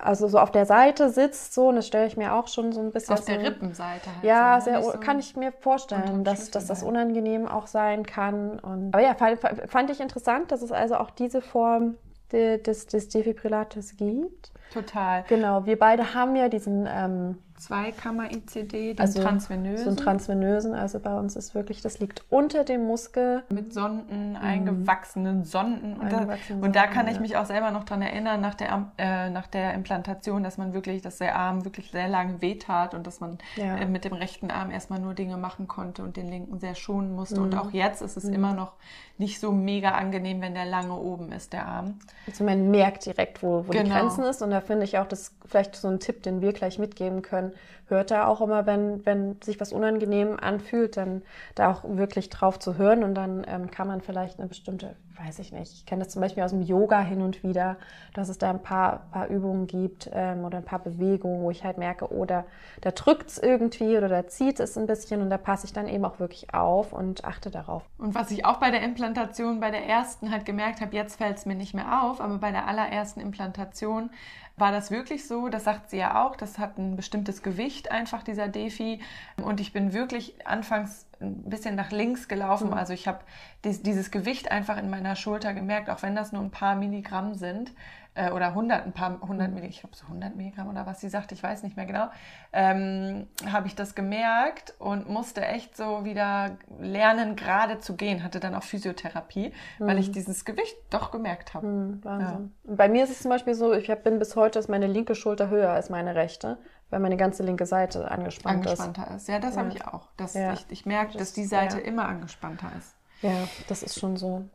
also so auf der Seite sitzt, so, und das stelle ich mir auch schon so ein bisschen. Auf der Rippenseite halt. Ja, so, ne? sehr, so kann ich mir vorstellen, dass, dass das unangenehm auch sein kann. Und, aber ja, fand, fand ich interessant, dass es also auch diese Form des, des Defibrillators gibt. Total. Genau, wir beide haben ja diesen ähm, Zweikammer-ICD, also transvenösen. So einen transvenösen, also bei uns ist wirklich, das liegt unter dem Muskel. Mit Sonden, mhm. eingewachsenen Sonden. Und, da, und da kann ich mich auch selber noch dran erinnern, nach der, äh, nach der Implantation, dass man wirklich, dass der Arm wirklich sehr lange wehtat und dass man ja. äh, mit dem rechten Arm erstmal nur Dinge machen konnte und den linken sehr schonen musste. Mhm. Und auch jetzt ist es mhm. immer noch nicht so mega angenehm, wenn der lange oben ist, der Arm. Also man merkt direkt, wo, wo genau. die Grenzen ist. Und da finde ich auch, das vielleicht so ein Tipp, den wir gleich mitgeben können, hört da auch immer, wenn, wenn sich was unangenehm anfühlt, dann da auch wirklich drauf zu hören und dann ähm, kann man vielleicht eine bestimmte, weiß ich nicht, ich kenne das zum Beispiel aus dem Yoga hin und wieder, dass es da ein paar, paar Übungen gibt ähm, oder ein paar Bewegungen, wo ich halt merke, oder oh, da drückt es irgendwie oder da zieht es ein bisschen und da passe ich dann eben auch wirklich auf und achte darauf. Und was ich auch bei der Implantation, bei der ersten halt gemerkt habe, jetzt fällt es mir nicht mehr auf, aber bei der allerersten Implantation war das wirklich so, das sagt sie ja auch, das hat ein bestimmtes Gewicht einfach, dieser Defi. Und ich bin wirklich anfangs ein bisschen nach links gelaufen. Mhm. Also ich habe dieses Gewicht einfach in meiner Schulter gemerkt, auch wenn das nur ein paar Milligramm sind äh, oder 100, ein paar 100 mhm. Milligramm, ich glaube so 100 Milligramm oder was sie sagt, ich weiß nicht mehr genau, ähm, habe ich das gemerkt und musste echt so wieder lernen, gerade zu gehen. Hatte dann auch Physiotherapie, mhm. weil ich mhm. dieses Gewicht doch gemerkt habe. Mhm, Wahnsinn. Ja. Bei mir ist es zum Beispiel so, ich hab, bin bis heute, ist meine linke Schulter höher als meine rechte weil meine ganze linke Seite angespannt angespannter ist. ist. Ja, das ja. habe ich auch. Das, ja. ich, ich merke, dass die Seite ja. immer angespannter ist. Ja, das ist schon so.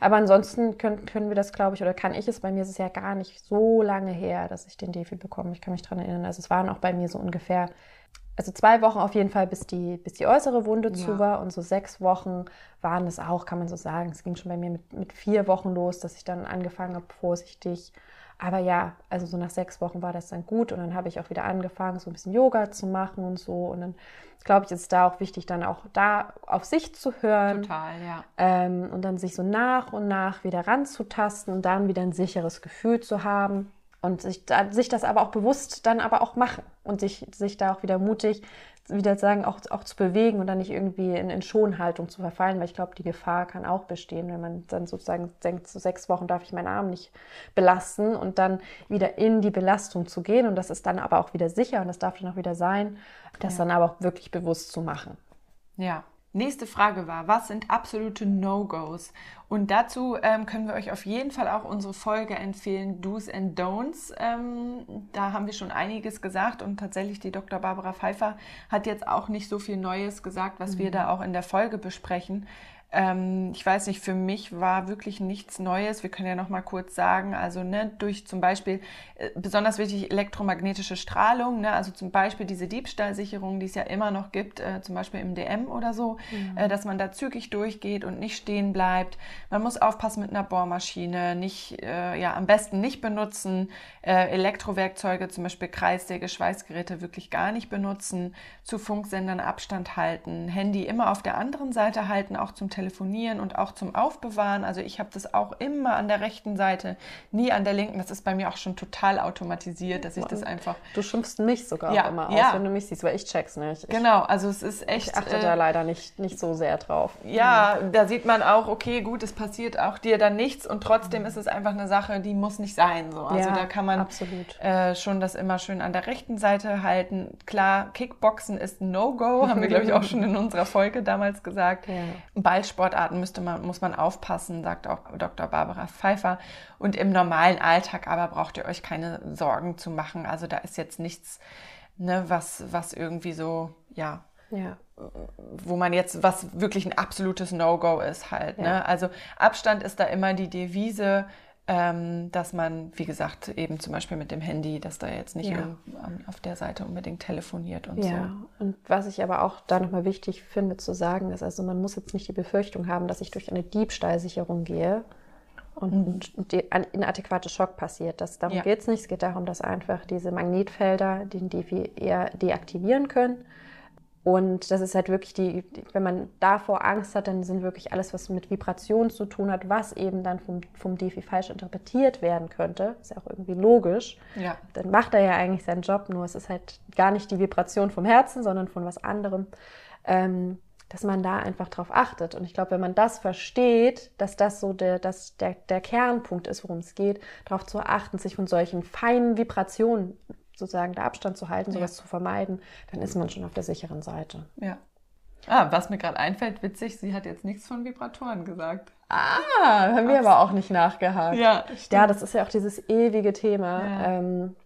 Aber ansonsten können, können wir das, glaube ich, oder kann ich es, bei mir ist es ja gar nicht so lange her, dass ich den Defi bekomme. Ich kann mich daran erinnern. Also es waren auch bei mir so ungefähr, also zwei Wochen auf jeden Fall, bis die, bis die äußere Wunde ja. zu war. Und so sechs Wochen waren es auch, kann man so sagen. Es ging schon bei mir mit, mit vier Wochen los, dass ich dann angefangen habe, vorsichtig aber ja, also so nach sechs Wochen war das dann gut und dann habe ich auch wieder angefangen, so ein bisschen Yoga zu machen und so. Und dann glaube ich, ist es da auch wichtig, dann auch da auf sich zu hören. Total, ja. Ähm, und dann sich so nach und nach wieder ranzutasten und dann wieder ein sicheres Gefühl zu haben. Und sich, sich das aber auch bewusst dann aber auch machen und sich, sich da auch wieder mutig wieder sagen, auch, auch zu bewegen und dann nicht irgendwie in, in Schonhaltung zu verfallen, weil ich glaube, die Gefahr kann auch bestehen, wenn man dann sozusagen denkt, so sechs Wochen darf ich meinen Arm nicht belasten und dann wieder in die Belastung zu gehen und das ist dann aber auch wieder sicher und das darf dann auch wieder sein, das ja. dann aber auch wirklich bewusst zu machen. Ja, Nächste Frage war, was sind absolute No-Gos? Und dazu ähm, können wir euch auf jeden Fall auch unsere Folge empfehlen, Do's and Don'ts. Ähm, da haben wir schon einiges gesagt und tatsächlich die Dr. Barbara Pfeiffer hat jetzt auch nicht so viel Neues gesagt, was mhm. wir da auch in der Folge besprechen. Ähm, ich weiß nicht, für mich war wirklich nichts Neues. Wir können ja noch mal kurz sagen, also ne, durch zum Beispiel äh, besonders wichtig elektromagnetische Strahlung, ne, also zum Beispiel diese Diebstahlsicherung, die es ja immer noch gibt, äh, zum Beispiel im DM oder so, mhm. äh, dass man da zügig durchgeht und nicht stehen bleibt. Man muss aufpassen mit einer Bohrmaschine, nicht, äh, ja, am besten nicht benutzen. Äh, Elektrowerkzeuge, zum Beispiel Kreissäge, Schweißgeräte wirklich gar nicht benutzen. Zu Funksendern Abstand halten. Handy immer auf der anderen Seite halten, auch zum Telefon Telefonieren und auch zum Aufbewahren. Also ich habe das auch immer an der rechten Seite, nie an der linken. Das ist bei mir auch schon total automatisiert, dass ich das einfach. Du schimpfst mich sogar ja, auch immer aus, ja. wenn du mich siehst, weil ich check's nicht. Ich, genau, also es ist echt. Ich achte äh, da leider nicht, nicht so sehr drauf. Ja, mhm. da sieht man auch, okay, gut, es passiert auch dir dann nichts und trotzdem mhm. ist es einfach eine Sache, die muss nicht sein. So. Also ja, da kann man äh, schon das immer schön an der rechten Seite halten. Klar, Kickboxen ist ein No-Go, haben wir, glaube ich, auch schon in unserer Folge damals gesagt. Ja. Ballsport Sportarten müsste man, muss man aufpassen, sagt auch Dr. Barbara Pfeiffer. Und im normalen Alltag aber braucht ihr euch keine Sorgen zu machen. Also da ist jetzt nichts, ne, was, was irgendwie so, ja, ja. wo man jetzt, was wirklich ein absolutes No-Go ist halt. Ne? Ja. Also Abstand ist da immer die Devise. Ähm, dass man, wie gesagt, eben zum Beispiel mit dem Handy, dass da jetzt nicht Ja. auf der Seite unbedingt telefoniert und Ja, und was ich aber auch da nochmal wichtig finde zu sagen, ist, also man muss jetzt nicht die Befürchtung haben, dass ich durch eine Diebstahlsicherung gehe und die, ein inadäquate Schock passiert. Das, darum Ja. geht es nicht. Es geht darum, dass einfach diese Magnetfelder den Defi eher deaktivieren können. Und das ist halt wirklich die, die, wenn man davor Angst hat, dann sind wirklich alles, was mit Vibration zu tun hat, was eben dann vom, vom Defi falsch interpretiert werden könnte, ist ja auch irgendwie logisch. Ja. dann macht er ja eigentlich seinen Job, nur es ist halt gar nicht die Vibration vom Herzen, sondern von was anderem, ähm, dass man da einfach drauf achtet. Und ich glaube, wenn man das versteht, dass das so der, dass der, der Kernpunkt ist, worum es geht, darauf zu achten, sich von solchen feinen Vibrationen sozusagen da Abstand zu halten, sowas zu vermeiden, dann ist man schon auf der sicheren Seite. Ja. Ah, was mir gerade einfällt, witzig, sie hat jetzt nichts von Vibratoren gesagt. Ah, haben wir aber auch nicht nachgehakt. Ja, Ja, das ist ja auch dieses ewige Thema. Ja. Ähm,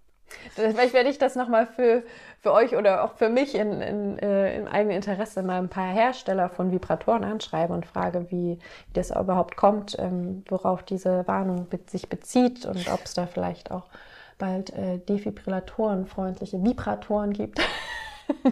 vielleicht werde ich das nochmal für, für euch oder auch für mich in, in, äh, im eigenen Interesse mal ein paar Hersteller von Vibratoren anschreiben und frage, wie, wie das überhaupt kommt, ähm, worauf diese Warnung be sich bezieht und ob es da vielleicht auch bald äh, Defibrillatoren, freundliche Vibratoren gibt.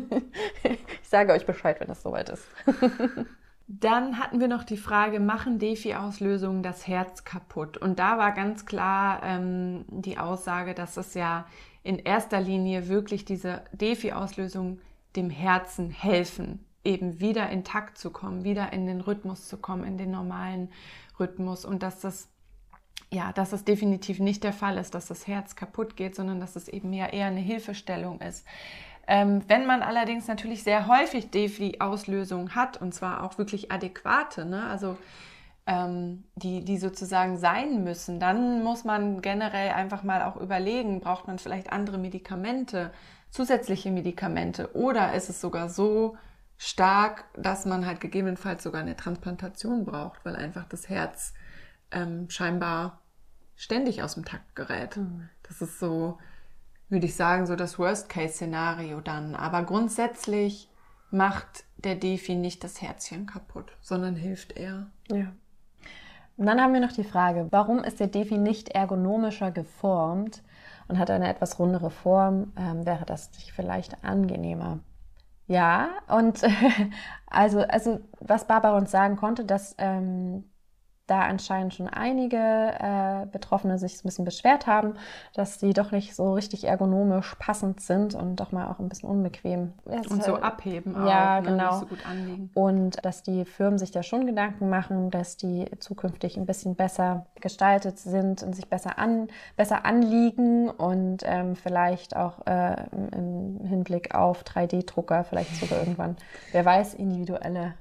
ich sage euch Bescheid, wenn das soweit ist. Dann hatten wir noch die Frage, machen Defi-Auslösungen das Herz kaputt? Und da war ganz klar ähm, die Aussage, dass es ja in erster Linie wirklich diese Defi-Auslösungen dem Herzen helfen, eben wieder intakt zu kommen, wieder in den Rhythmus zu kommen, in den normalen Rhythmus und dass das ja, dass es definitiv nicht der Fall ist, dass das Herz kaputt geht, sondern dass es eben ja eher eine Hilfestellung ist. Ähm, wenn man allerdings natürlich sehr häufig Defi-Auslösungen hat, und zwar auch wirklich adäquate, ne? also ähm, die, die sozusagen sein müssen, dann muss man generell einfach mal auch überlegen, braucht man vielleicht andere Medikamente, zusätzliche Medikamente oder ist es sogar so stark, dass man halt gegebenenfalls sogar eine Transplantation braucht, weil einfach das Herz ähm, scheinbar ständig aus dem Takt gerät. Das ist so, würde ich sagen, so das Worst-Case-Szenario dann. Aber grundsätzlich macht der Defi nicht das Herzchen kaputt, sondern hilft eher. Ja. Und dann haben wir noch die Frage, warum ist der Defi nicht ergonomischer geformt und hat eine etwas rundere Form? Ähm, wäre das nicht vielleicht angenehmer? Ja, und also, also was Barbara uns sagen konnte, dass ähm, da anscheinend schon einige äh, Betroffene sich ein bisschen beschwert haben, dass die doch nicht so richtig ergonomisch passend sind und doch mal auch ein bisschen unbequem. Und so abheben auch, Ja, ne? genau. nicht so. Und dass die Firmen sich da schon Gedanken machen, dass die zukünftig ein bisschen besser gestaltet sind und sich besser, an, besser anliegen und ähm, vielleicht auch äh, im Hinblick auf 3D-Drucker, vielleicht sogar irgendwann, wer weiß, individuelle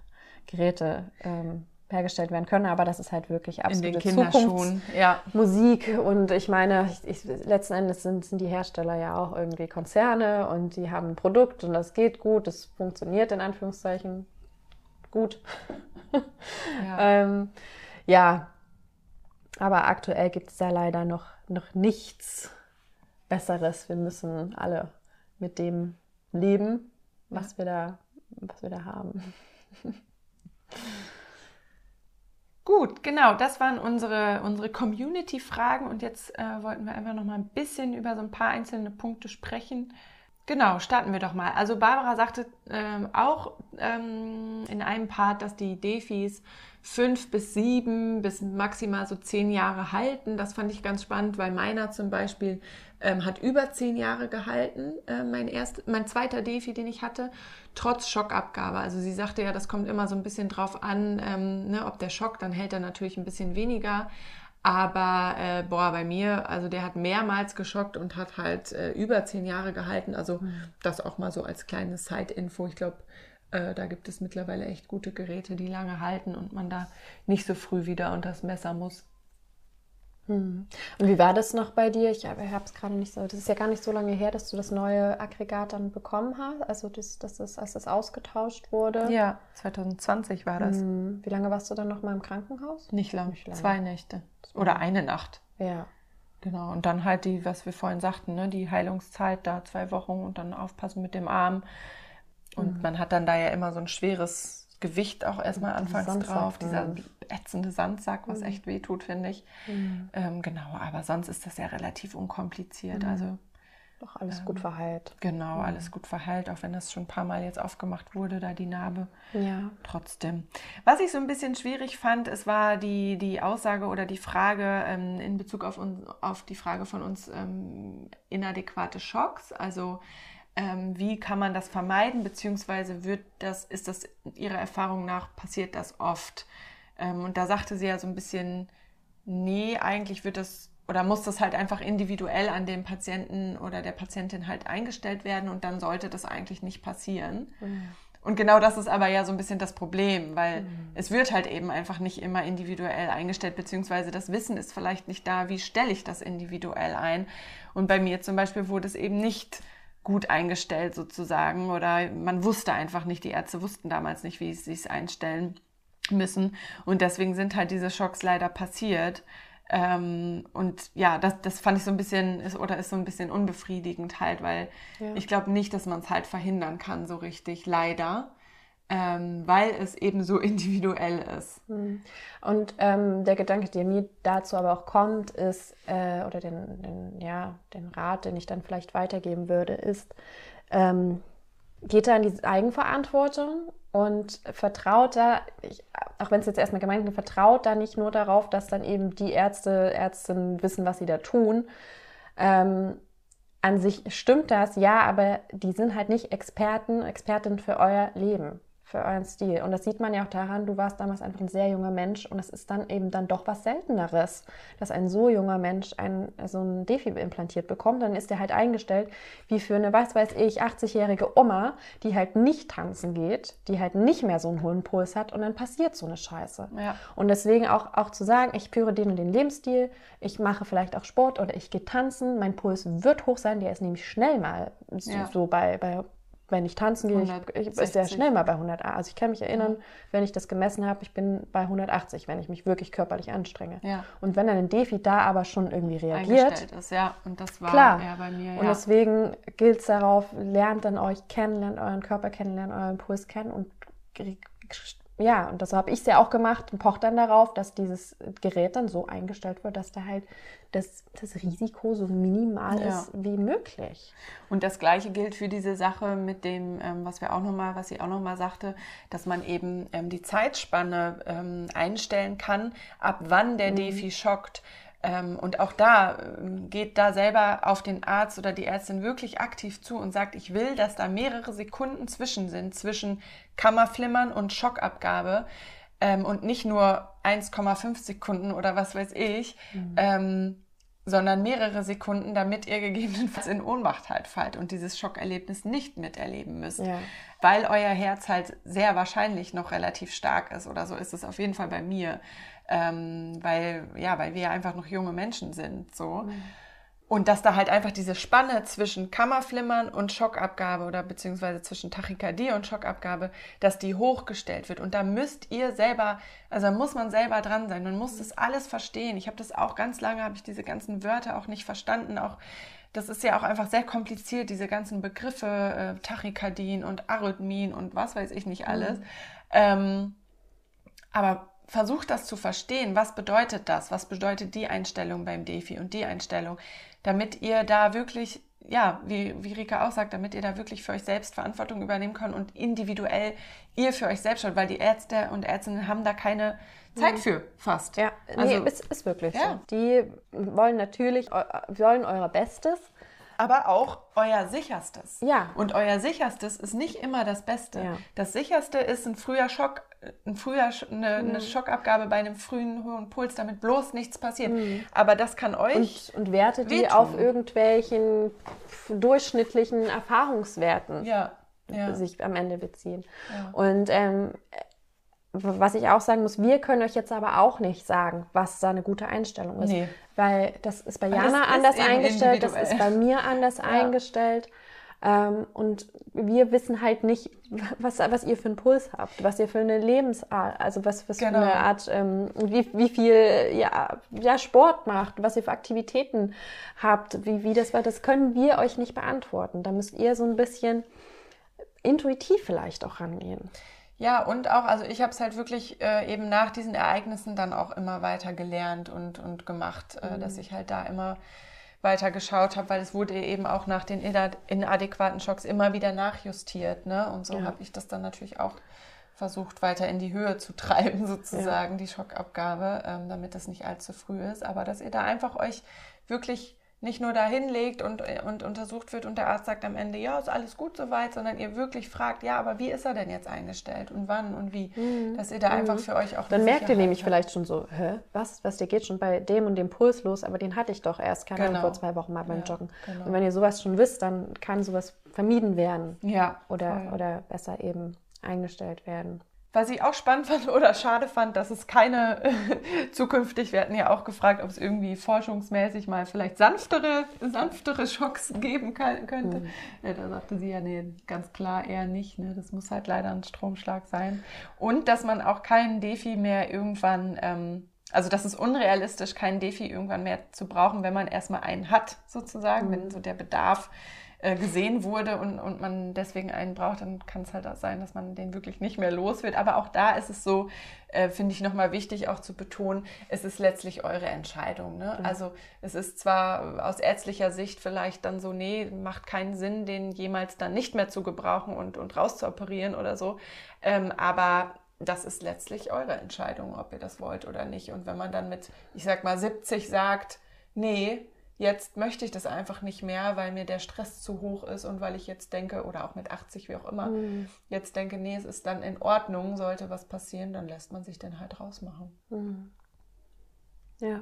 Geräte ähm, hergestellt werden können. Aber das ist halt wirklich absolute Kinderschuhen, ja. Musik und ich meine, ich, ich, letzten Endes sind, sind die Hersteller ja auch irgendwie Konzerne und die haben ein Produkt und das geht gut, das funktioniert in Anführungszeichen gut. Ja. ähm, ja, aber aktuell gibt es da leider noch, noch nichts Besseres. Wir müssen alle mit dem leben, was, wir, da, was wir da haben. Gut, genau, das waren unsere, unsere Community-Fragen und jetzt äh, wollten wir einfach noch mal ein bisschen über so ein paar einzelne Punkte sprechen. Genau, starten wir doch mal. Also Barbara sagte ähm, auch ähm, in einem Part, dass die Defis fünf bis sieben bis maximal so zehn Jahre halten. Das fand ich ganz spannend, weil meiner zum Beispiel ähm, hat über zehn Jahre gehalten, äh, mein, erst, mein zweiter Defi, den ich hatte, trotz Schockabgabe. Also sie sagte ja, das kommt immer so ein bisschen drauf an, ähm, ne, ob der Schock, dann hält er natürlich ein bisschen weniger. Aber äh, boah, bei mir, also der hat mehrmals geschockt und hat halt äh, über zehn Jahre gehalten. Also das auch mal so als kleine Side-Info. Ich glaube, äh, da gibt es mittlerweile echt gute Geräte, die lange halten und man da nicht so früh wieder unter das Messer muss. Hm. Und wie war das noch bei dir? Ich habe es gerade nicht so. Das ist ja gar nicht so lange her, dass du das neue Aggregat dann bekommen hast. Also das, das ist, als das ausgetauscht wurde. Ja, 2020 war das. Hm. Wie lange warst du dann noch mal im Krankenhaus? Nicht lang, Nicht lange. zwei Nächte oder eine Nacht. Ja. Genau, und dann halt die, was wir vorhin sagten, ne, die Heilungszeit da zwei Wochen und dann aufpassen mit dem Arm. Und man hat dann da ja immer so ein schweres, Gewicht auch erstmal anfangs Sandsack, drauf, dieser ätzende Sandsack, was Mhm. echt weh tut, finde ich. Mhm. Ähm, genau, aber sonst ist das ja relativ unkompliziert. Mhm. Also Doch alles Ähm, gut verheilt. genau, Mhm. alles gut verheilt, auch wenn das schon ein paar Mal jetzt aufgemacht wurde, da die Narbe. Ja. Trotzdem. Was ich so ein bisschen schwierig fand, es war die, die Aussage oder die Frage ähm, in Bezug auf, uns, auf die Frage von uns ähm, inadäquate Schocks. Also ähm, wie kann man das vermeiden, beziehungsweise wird das, ist das Ihrer Erfahrung nach, passiert das oft? Ähm, und da sagte sie ja so ein bisschen, nee, eigentlich wird das oder muss das halt einfach individuell an dem Patienten oder der Patientin halt eingestellt werden und dann sollte das eigentlich nicht passieren. Und genau das ist aber ja so ein bisschen das Problem, weil Mhm. es wird halt eben einfach nicht immer individuell eingestellt, beziehungsweise das Wissen ist vielleicht nicht da, wie stelle ich das individuell ein. Und bei mir zum Beispiel wurde es eben nicht gut eingestellt sozusagen oder man wusste einfach nicht, die Ärzte wussten damals nicht, wie sie es einstellen müssen. Und deswegen sind halt diese Schocks leider passiert. Ähm, und ja, das, das fand ich so ein bisschen, ist, oder ist so ein bisschen unbefriedigend halt, weil Ja. ich glaube nicht, dass man es halt verhindern kann, so richtig, leider, ähm, weil es eben so individuell ist. Mhm. Und ähm, der Gedanke, der mir dazu aber auch kommt, ist, äh, oder den, den, ja, den Rat, den ich dann vielleicht weitergeben würde, ist, ähm, geht da in die Eigenverantwortung und vertraut da, ich, auch wenn es jetzt erstmal gemeint ist, vertraut da nicht nur darauf, dass dann eben die Ärzte, Ärztinnen wissen, was sie da tun. Ähm, an sich stimmt das, ja, aber die sind halt nicht Experten, Expertin für euer Leben, für euren Stil. Und das sieht man ja auch daran, du warst damals einfach ein sehr junger Mensch und es ist dann eben dann doch was Selteneres, dass ein so junger Mensch ein, so ein Defi implantiert bekommt. Dann ist der halt eingestellt wie für eine, was weiß ich, 80-jährige Oma, die halt nicht tanzen geht, die halt nicht mehr so einen hohen Puls hat und dann passiert so eine Scheiße. Ja. Und deswegen auch, auch zu sagen, ich führe den und den Lebensstil, ich mache vielleicht auch Sport oder ich gehe tanzen, mein Puls wird hoch sein, der ist nämlich schnell mal so, Ja. so bei, bei, wenn ich tanzen gehe, ich, ich, ist der 160. schnell mal bei 100. Also ich kann mich erinnern, wenn ich das gemessen habe, ich bin bei 180, wenn ich mich wirklich körperlich anstrenge. Ja. Und wenn dann ein Defi da aber schon irgendwie reagiert, ist, ja. Und das war Klar. ja bei mir, und ja. deswegen gilt es darauf, lernt dann euch kennen, lernt euren Körper kennen, lernt euren Puls kennen und ja, und das habe ich ja auch gemacht und pocht dann darauf, dass dieses Gerät dann so eingestellt wird, dass da halt das, das Risiko so minimal Ja. ist wie möglich. Und das Gleiche gilt für diese Sache mit dem, ähm, was wir auch noch mal, was sie auch noch mal sagte, dass man eben ähm, die Zeitspanne ähm, einstellen kann, ab wann der Defi schockt. Ähm, und auch da ähm, geht da selber auf den Arzt oder die Ärztin wirklich aktiv zu und sagt, ich will, dass da mehrere Sekunden zwischen sind, zwischen Kammerflimmern und Schockabgabe. Ähm, und nicht nur 1,5 Sekunden oder was weiß ich, ähm, sondern mehrere Sekunden, damit ihr gegebenenfalls in Ohnmacht halt fallt und dieses Schockerlebnis nicht miterleben müsst. Ja. Weil euer Herz halt sehr wahrscheinlich noch relativ stark ist oder so ist es auf jeden Fall bei mir. Ähm, weil, ja, weil wir ja einfach noch junge Menschen sind. So. Und dass da halt einfach diese Spanne zwischen Kammerflimmern und Schockabgabe oder beziehungsweise zwischen Tachykardie und Schockabgabe, dass die hochgestellt wird. Und da müsst ihr selber, also da muss man selber dran sein. Man muss das alles verstehen. Ich habe das auch ganz lange, habe ich diese ganzen Wörter auch nicht verstanden. Auch das ist ja auch einfach sehr kompliziert, diese ganzen Begriffe, äh, Tachykardien und Arrhythmien und was weiß ich nicht alles. Ähm, aber versucht das zu verstehen. Was bedeutet das? Was bedeutet die Einstellung beim Defi und die Einstellung? Damit ihr da wirklich, ja, wie, wie Rika auch sagt, damit ihr da wirklich für euch selbst Verantwortung übernehmen könnt und individuell ihr für euch selbst schaut, weil die Ärzte und Ärztinnen haben da keine Zeit für, fast. Ja, Also- nee, ist, ist wirklich Ja. so. Die wollen natürlich, wollen euer Bestes. Aber auch euer sicherstes. Ja. Und euer sicherstes ist nicht immer das Beste. Ja. Das sicherste ist ein früher Schock, ein früher eine, Mhm. eine Schockabgabe bei einem frühen hohen Puls, damit bloß nichts passiert. Aber das kann euch Und, und Werte, die wehtun. auf irgendwelchen durchschnittlichen Erfahrungswerten ja, ja. sich am Ende beziehen. Ja. Und ähm, was ich auch sagen muss, wir können euch jetzt aber auch nicht sagen, was da eine gute Einstellung ist. Nee. Weil das ist bei Jana ist anders eingestellt, das ist bei mir anders eingestellt. Ähm, und wir wissen halt nicht, was, was ihr für einen Puls habt, was ihr für eine Lebensart, also was, was Genau. für eine Art, ähm, wie, wie viel ja, ja, Sport macht, was ihr für Aktivitäten habt, wie, wie das war, das können wir euch nicht beantworten. Da müsst ihr so ein bisschen intuitiv vielleicht auch rangehen. Ja, und auch, also ich habe es halt wirklich äh, eben nach diesen Ereignissen dann auch immer weiter gelernt und, und gemacht, äh, dass ich halt da immer weiter geschaut habe, weil es wurde eben auch nach den inadäquaten Schocks immer wieder nachjustiert. Ne? Und so Ja. habe ich das dann natürlich auch versucht, weiter in die Höhe zu treiben, sozusagen, die Schockabgabe, ähm, damit das nicht allzu früh ist. Aber dass ihr da einfach euch wirklich nicht nur dahin legt und, und untersucht wird und der Arzt sagt am Ende, ja, ist alles gut soweit, sondern ihr wirklich fragt, ja, aber wie ist er denn jetzt eingestellt und wann und wie, dass ihr da einfach für euch auch Dann merkt ihr nämlich habt. vielleicht schon so, hä, was, was, der geht schon bei dem und dem Puls los, aber den hatte ich doch erst, keine Genau. vor zwei Wochen mal beim Ja, Joggen. genau. Und wenn ihr sowas schon wisst, dann kann sowas vermieden werden Ja, oder, voll. oder besser eben eingestellt werden. Was ich auch spannend fand oder schade fand, dass es keine zukünftig, wir hatten ja auch gefragt, ob es irgendwie forschungsmäßig mal vielleicht sanftere, sanftere Schocks geben kann, könnte. Ja, da sagte sie ja, nee, ganz klar eher nicht. Ne? Das muss halt leider ein Stromschlag sein. Und dass man auch keinen Defi mehr irgendwann, ähm, also das ist unrealistisch, keinen Defi irgendwann mehr zu brauchen, wenn man erstmal einen hat, sozusagen, wenn so der Bedarf äh, gesehen wurde und, und man deswegen einen braucht, dann kann es halt auch sein, dass man den wirklich nicht mehr los wird. Aber auch da ist es so, äh, finde ich nochmal wichtig auch zu betonen, es ist letztlich eure Entscheidung. Ne? Also es ist zwar aus ärztlicher Sicht vielleicht dann so, nee, macht keinen Sinn, den jemals dann nicht mehr zu gebrauchen und, und rauszuoperieren oder so, ähm, aber das ist letztlich eure Entscheidung, ob ihr das wollt oder nicht. Und wenn man dann mit, ich sag mal, 70 sagt, nee, jetzt möchte ich das einfach nicht mehr, weil mir der Stress zu hoch ist und weil ich jetzt denke, oder auch mit 80, wie auch immer, jetzt denke, nee, es ist dann in Ordnung, sollte was passieren, dann lässt man sich den halt rausmachen. Ja.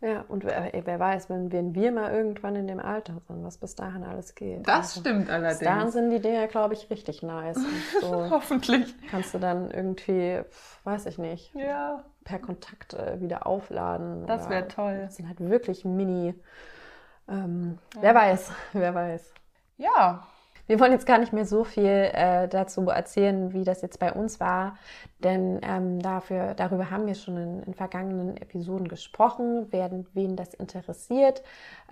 Ja, und wer, wer weiß, wenn, wenn wir mal irgendwann in dem Alter sind, was bis dahin alles geht. Also, stimmt Bis dahin sind die Dinger, glaube ich, richtig nice. Und so Hoffentlich. kannst du dann irgendwie, weiß ich nicht, Ja, per Kontakt äh, wieder aufladen. das wäre toll. Das sind halt wirklich mini. Ähm, Wer weiß, wer weiß. Ja, Wir wollen jetzt gar nicht mehr so viel äh, dazu erzählen, wie das jetzt bei uns war, denn ähm, dafür, darüber haben wir schon in, in vergangenen Episoden gesprochen, werden, wen das interessiert.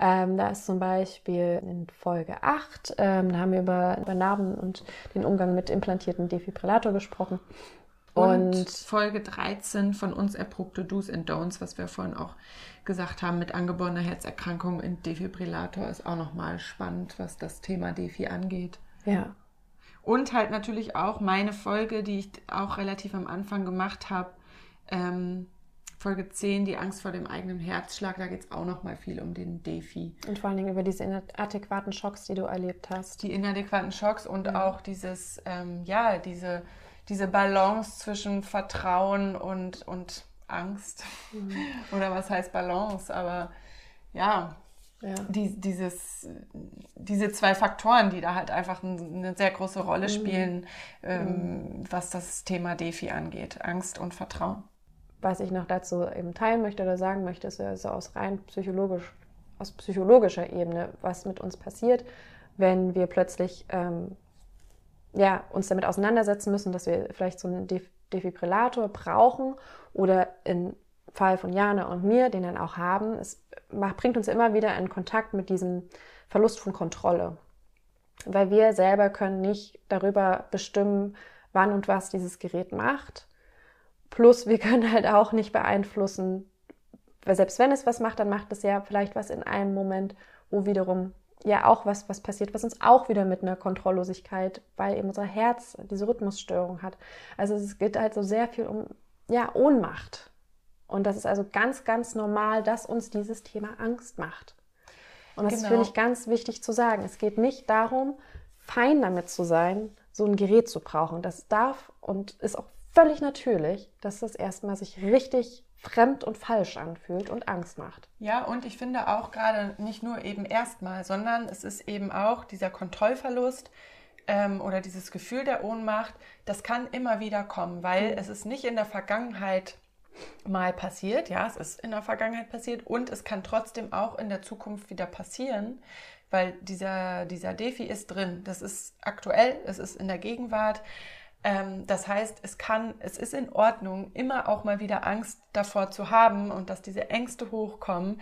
Ähm, da ist zum Beispiel in Folge 8, ähm, da haben wir über, über Narben und den Umgang mit implantierten Defibrillator gesprochen. Und, Und, Folge 13 von uns erprobte Do's and Don'ts, was wir vorhin auch gesagt haben, mit angeborener Herzerkrankung in Defibrillator ist auch nochmal spannend, was das Thema Defi angeht. ja, Und halt natürlich auch meine Folge, die ich auch relativ am Anfang gemacht habe, ähm, Folge 10, die Angst vor dem eigenen Herzschlag, da geht es auch nochmal viel um den Defi. und vor allen Dingen über diese inadäquaten Schocks, die du erlebt hast. Die inadäquaten Schocks und auch dieses, ähm, ja, diese, diese Balance zwischen Vertrauen und, und Angst. Oder was heißt Balance? Aber ja, Ja. die, dieses, diese zwei Faktoren, die da halt einfach ein, eine sehr große Rolle spielen, ähm, was das Thema Defi angeht. Angst und Vertrauen. was ich noch dazu eben teilen möchte oder sagen möchte, ist ja so aus rein psychologisch, aus psychologischer Ebene, was mit uns passiert, wenn wir plötzlich ähm, ja, uns damit auseinandersetzen müssen, dass wir vielleicht so einen Def Defibrillator brauchen oder im Fall von Jana und mir, den dann auch haben, es macht, bringt uns immer wieder in Kontakt mit diesem Verlust von Kontrolle. Weil wir selber können nicht darüber bestimmen, wann und was dieses Gerät macht. Plus, wir können halt auch nicht beeinflussen, weil selbst wenn es was macht, dann macht es ja vielleicht was in einem Moment, wo wiederum ja auch was, was passiert, was uns auch wieder mit einer Kontrolllosigkeit, weil eben unser Herz diese Rhythmusstörung hat. Also es geht halt so sehr viel um ja, Ohnmacht. Und das ist also ganz, ganz normal, dass uns dieses Thema Angst macht. Und das Genau. finde ich ganz wichtig zu sagen. Es geht nicht darum, fein damit zu sein, so ein Gerät zu brauchen. Das darf und ist auch völlig natürlich, dass das erstmal sich richtig fremd und falsch anfühlt und Angst macht. Ja, und ich finde auch gerade nicht nur eben erstmal, sondern es ist eben auch dieser Kontrollverlust ähm, oder dieses Gefühl der Ohnmacht, das kann immer wieder kommen, weil es ist nicht in der Vergangenheit mal passiert, ja, es ist in der Vergangenheit passiert und es kann trotzdem auch in der Zukunft wieder passieren, weil dieser, dieser Defi ist drin. Das ist aktuell, es ist in der Gegenwart. Ähm, das heißt, es kann, es ist in Ordnung, immer auch mal wieder Angst davor zu haben und dass diese Ängste hochkommen.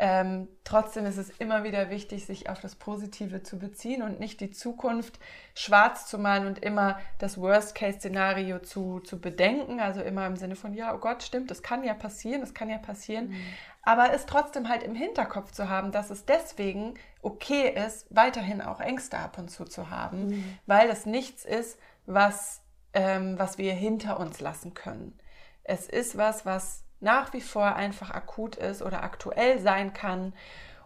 Ähm, trotzdem ist es immer wieder wichtig, sich auf das Positive zu beziehen und nicht die Zukunft schwarz zu malen und immer das Worst-Case-Szenario zu, zu bedenken. Also immer im Sinne von, ja, oh Gott, stimmt, das kann ja passieren, das kann ja passieren. Mhm. Aber es trotzdem halt im Hinterkopf zu haben, dass es deswegen okay ist, weiterhin auch Ängste ab und zu zu haben, mhm. weil es nichts ist, was, ähm, was wir hinter uns lassen können. Es ist was, was nach wie vor einfach akut ist oder aktuell sein kann.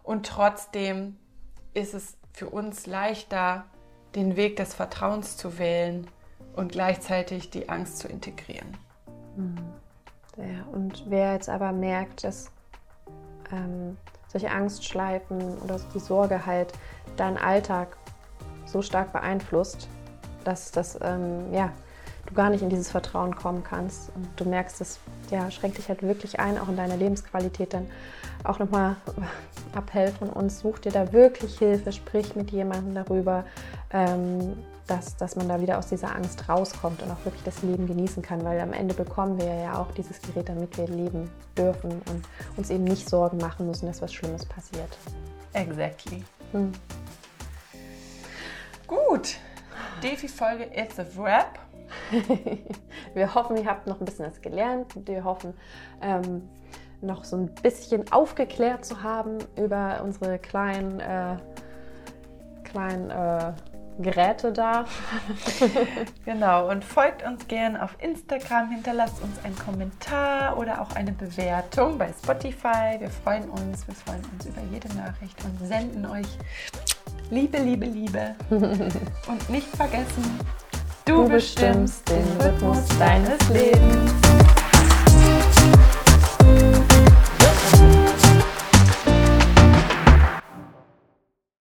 Und trotzdem ist es für uns leichter, den Weg des Vertrauens zu wählen und gleichzeitig die Angst zu integrieren. Mhm. Ja, und wer jetzt aber merkt, dass ähm, solche Angstschleifen oder die Sorge halt deinen Alltag so stark beeinflusst, dass das ähm, ja, du gar nicht in dieses Vertrauen kommen kannst und du merkst, das ja, schränkt dich halt wirklich ein, auch in deiner Lebensqualität, dann auch nochmal Appell von uns, such dir da wirklich Hilfe, sprich mit jemandem darüber, ähm, dass, dass man da wieder aus dieser Angst rauskommt und auch wirklich das Leben genießen kann, weil am Ende bekommen wir ja auch dieses Gerät, damit wir leben dürfen und uns eben nicht Sorgen machen müssen, dass was Schlimmes passiert. Exactly. Hm. Gut, Defi-Folge It's a Wrap. wir hoffen, ihr habt noch ein bisschen was gelernt. Wir hoffen, ähm, noch so ein bisschen aufgeklärt zu haben über unsere kleinen, äh, kleinen äh, Geräte da. genau, und folgt uns gern auf Instagram, hinterlasst uns einen Kommentar oder auch eine Bewertung bei Spotify. Wir freuen uns, wir freuen uns über jede Nachricht und senden euch Liebe, Liebe, Liebe. und nicht vergessen, du, du bestimmst den Rhythmus deines Lebens.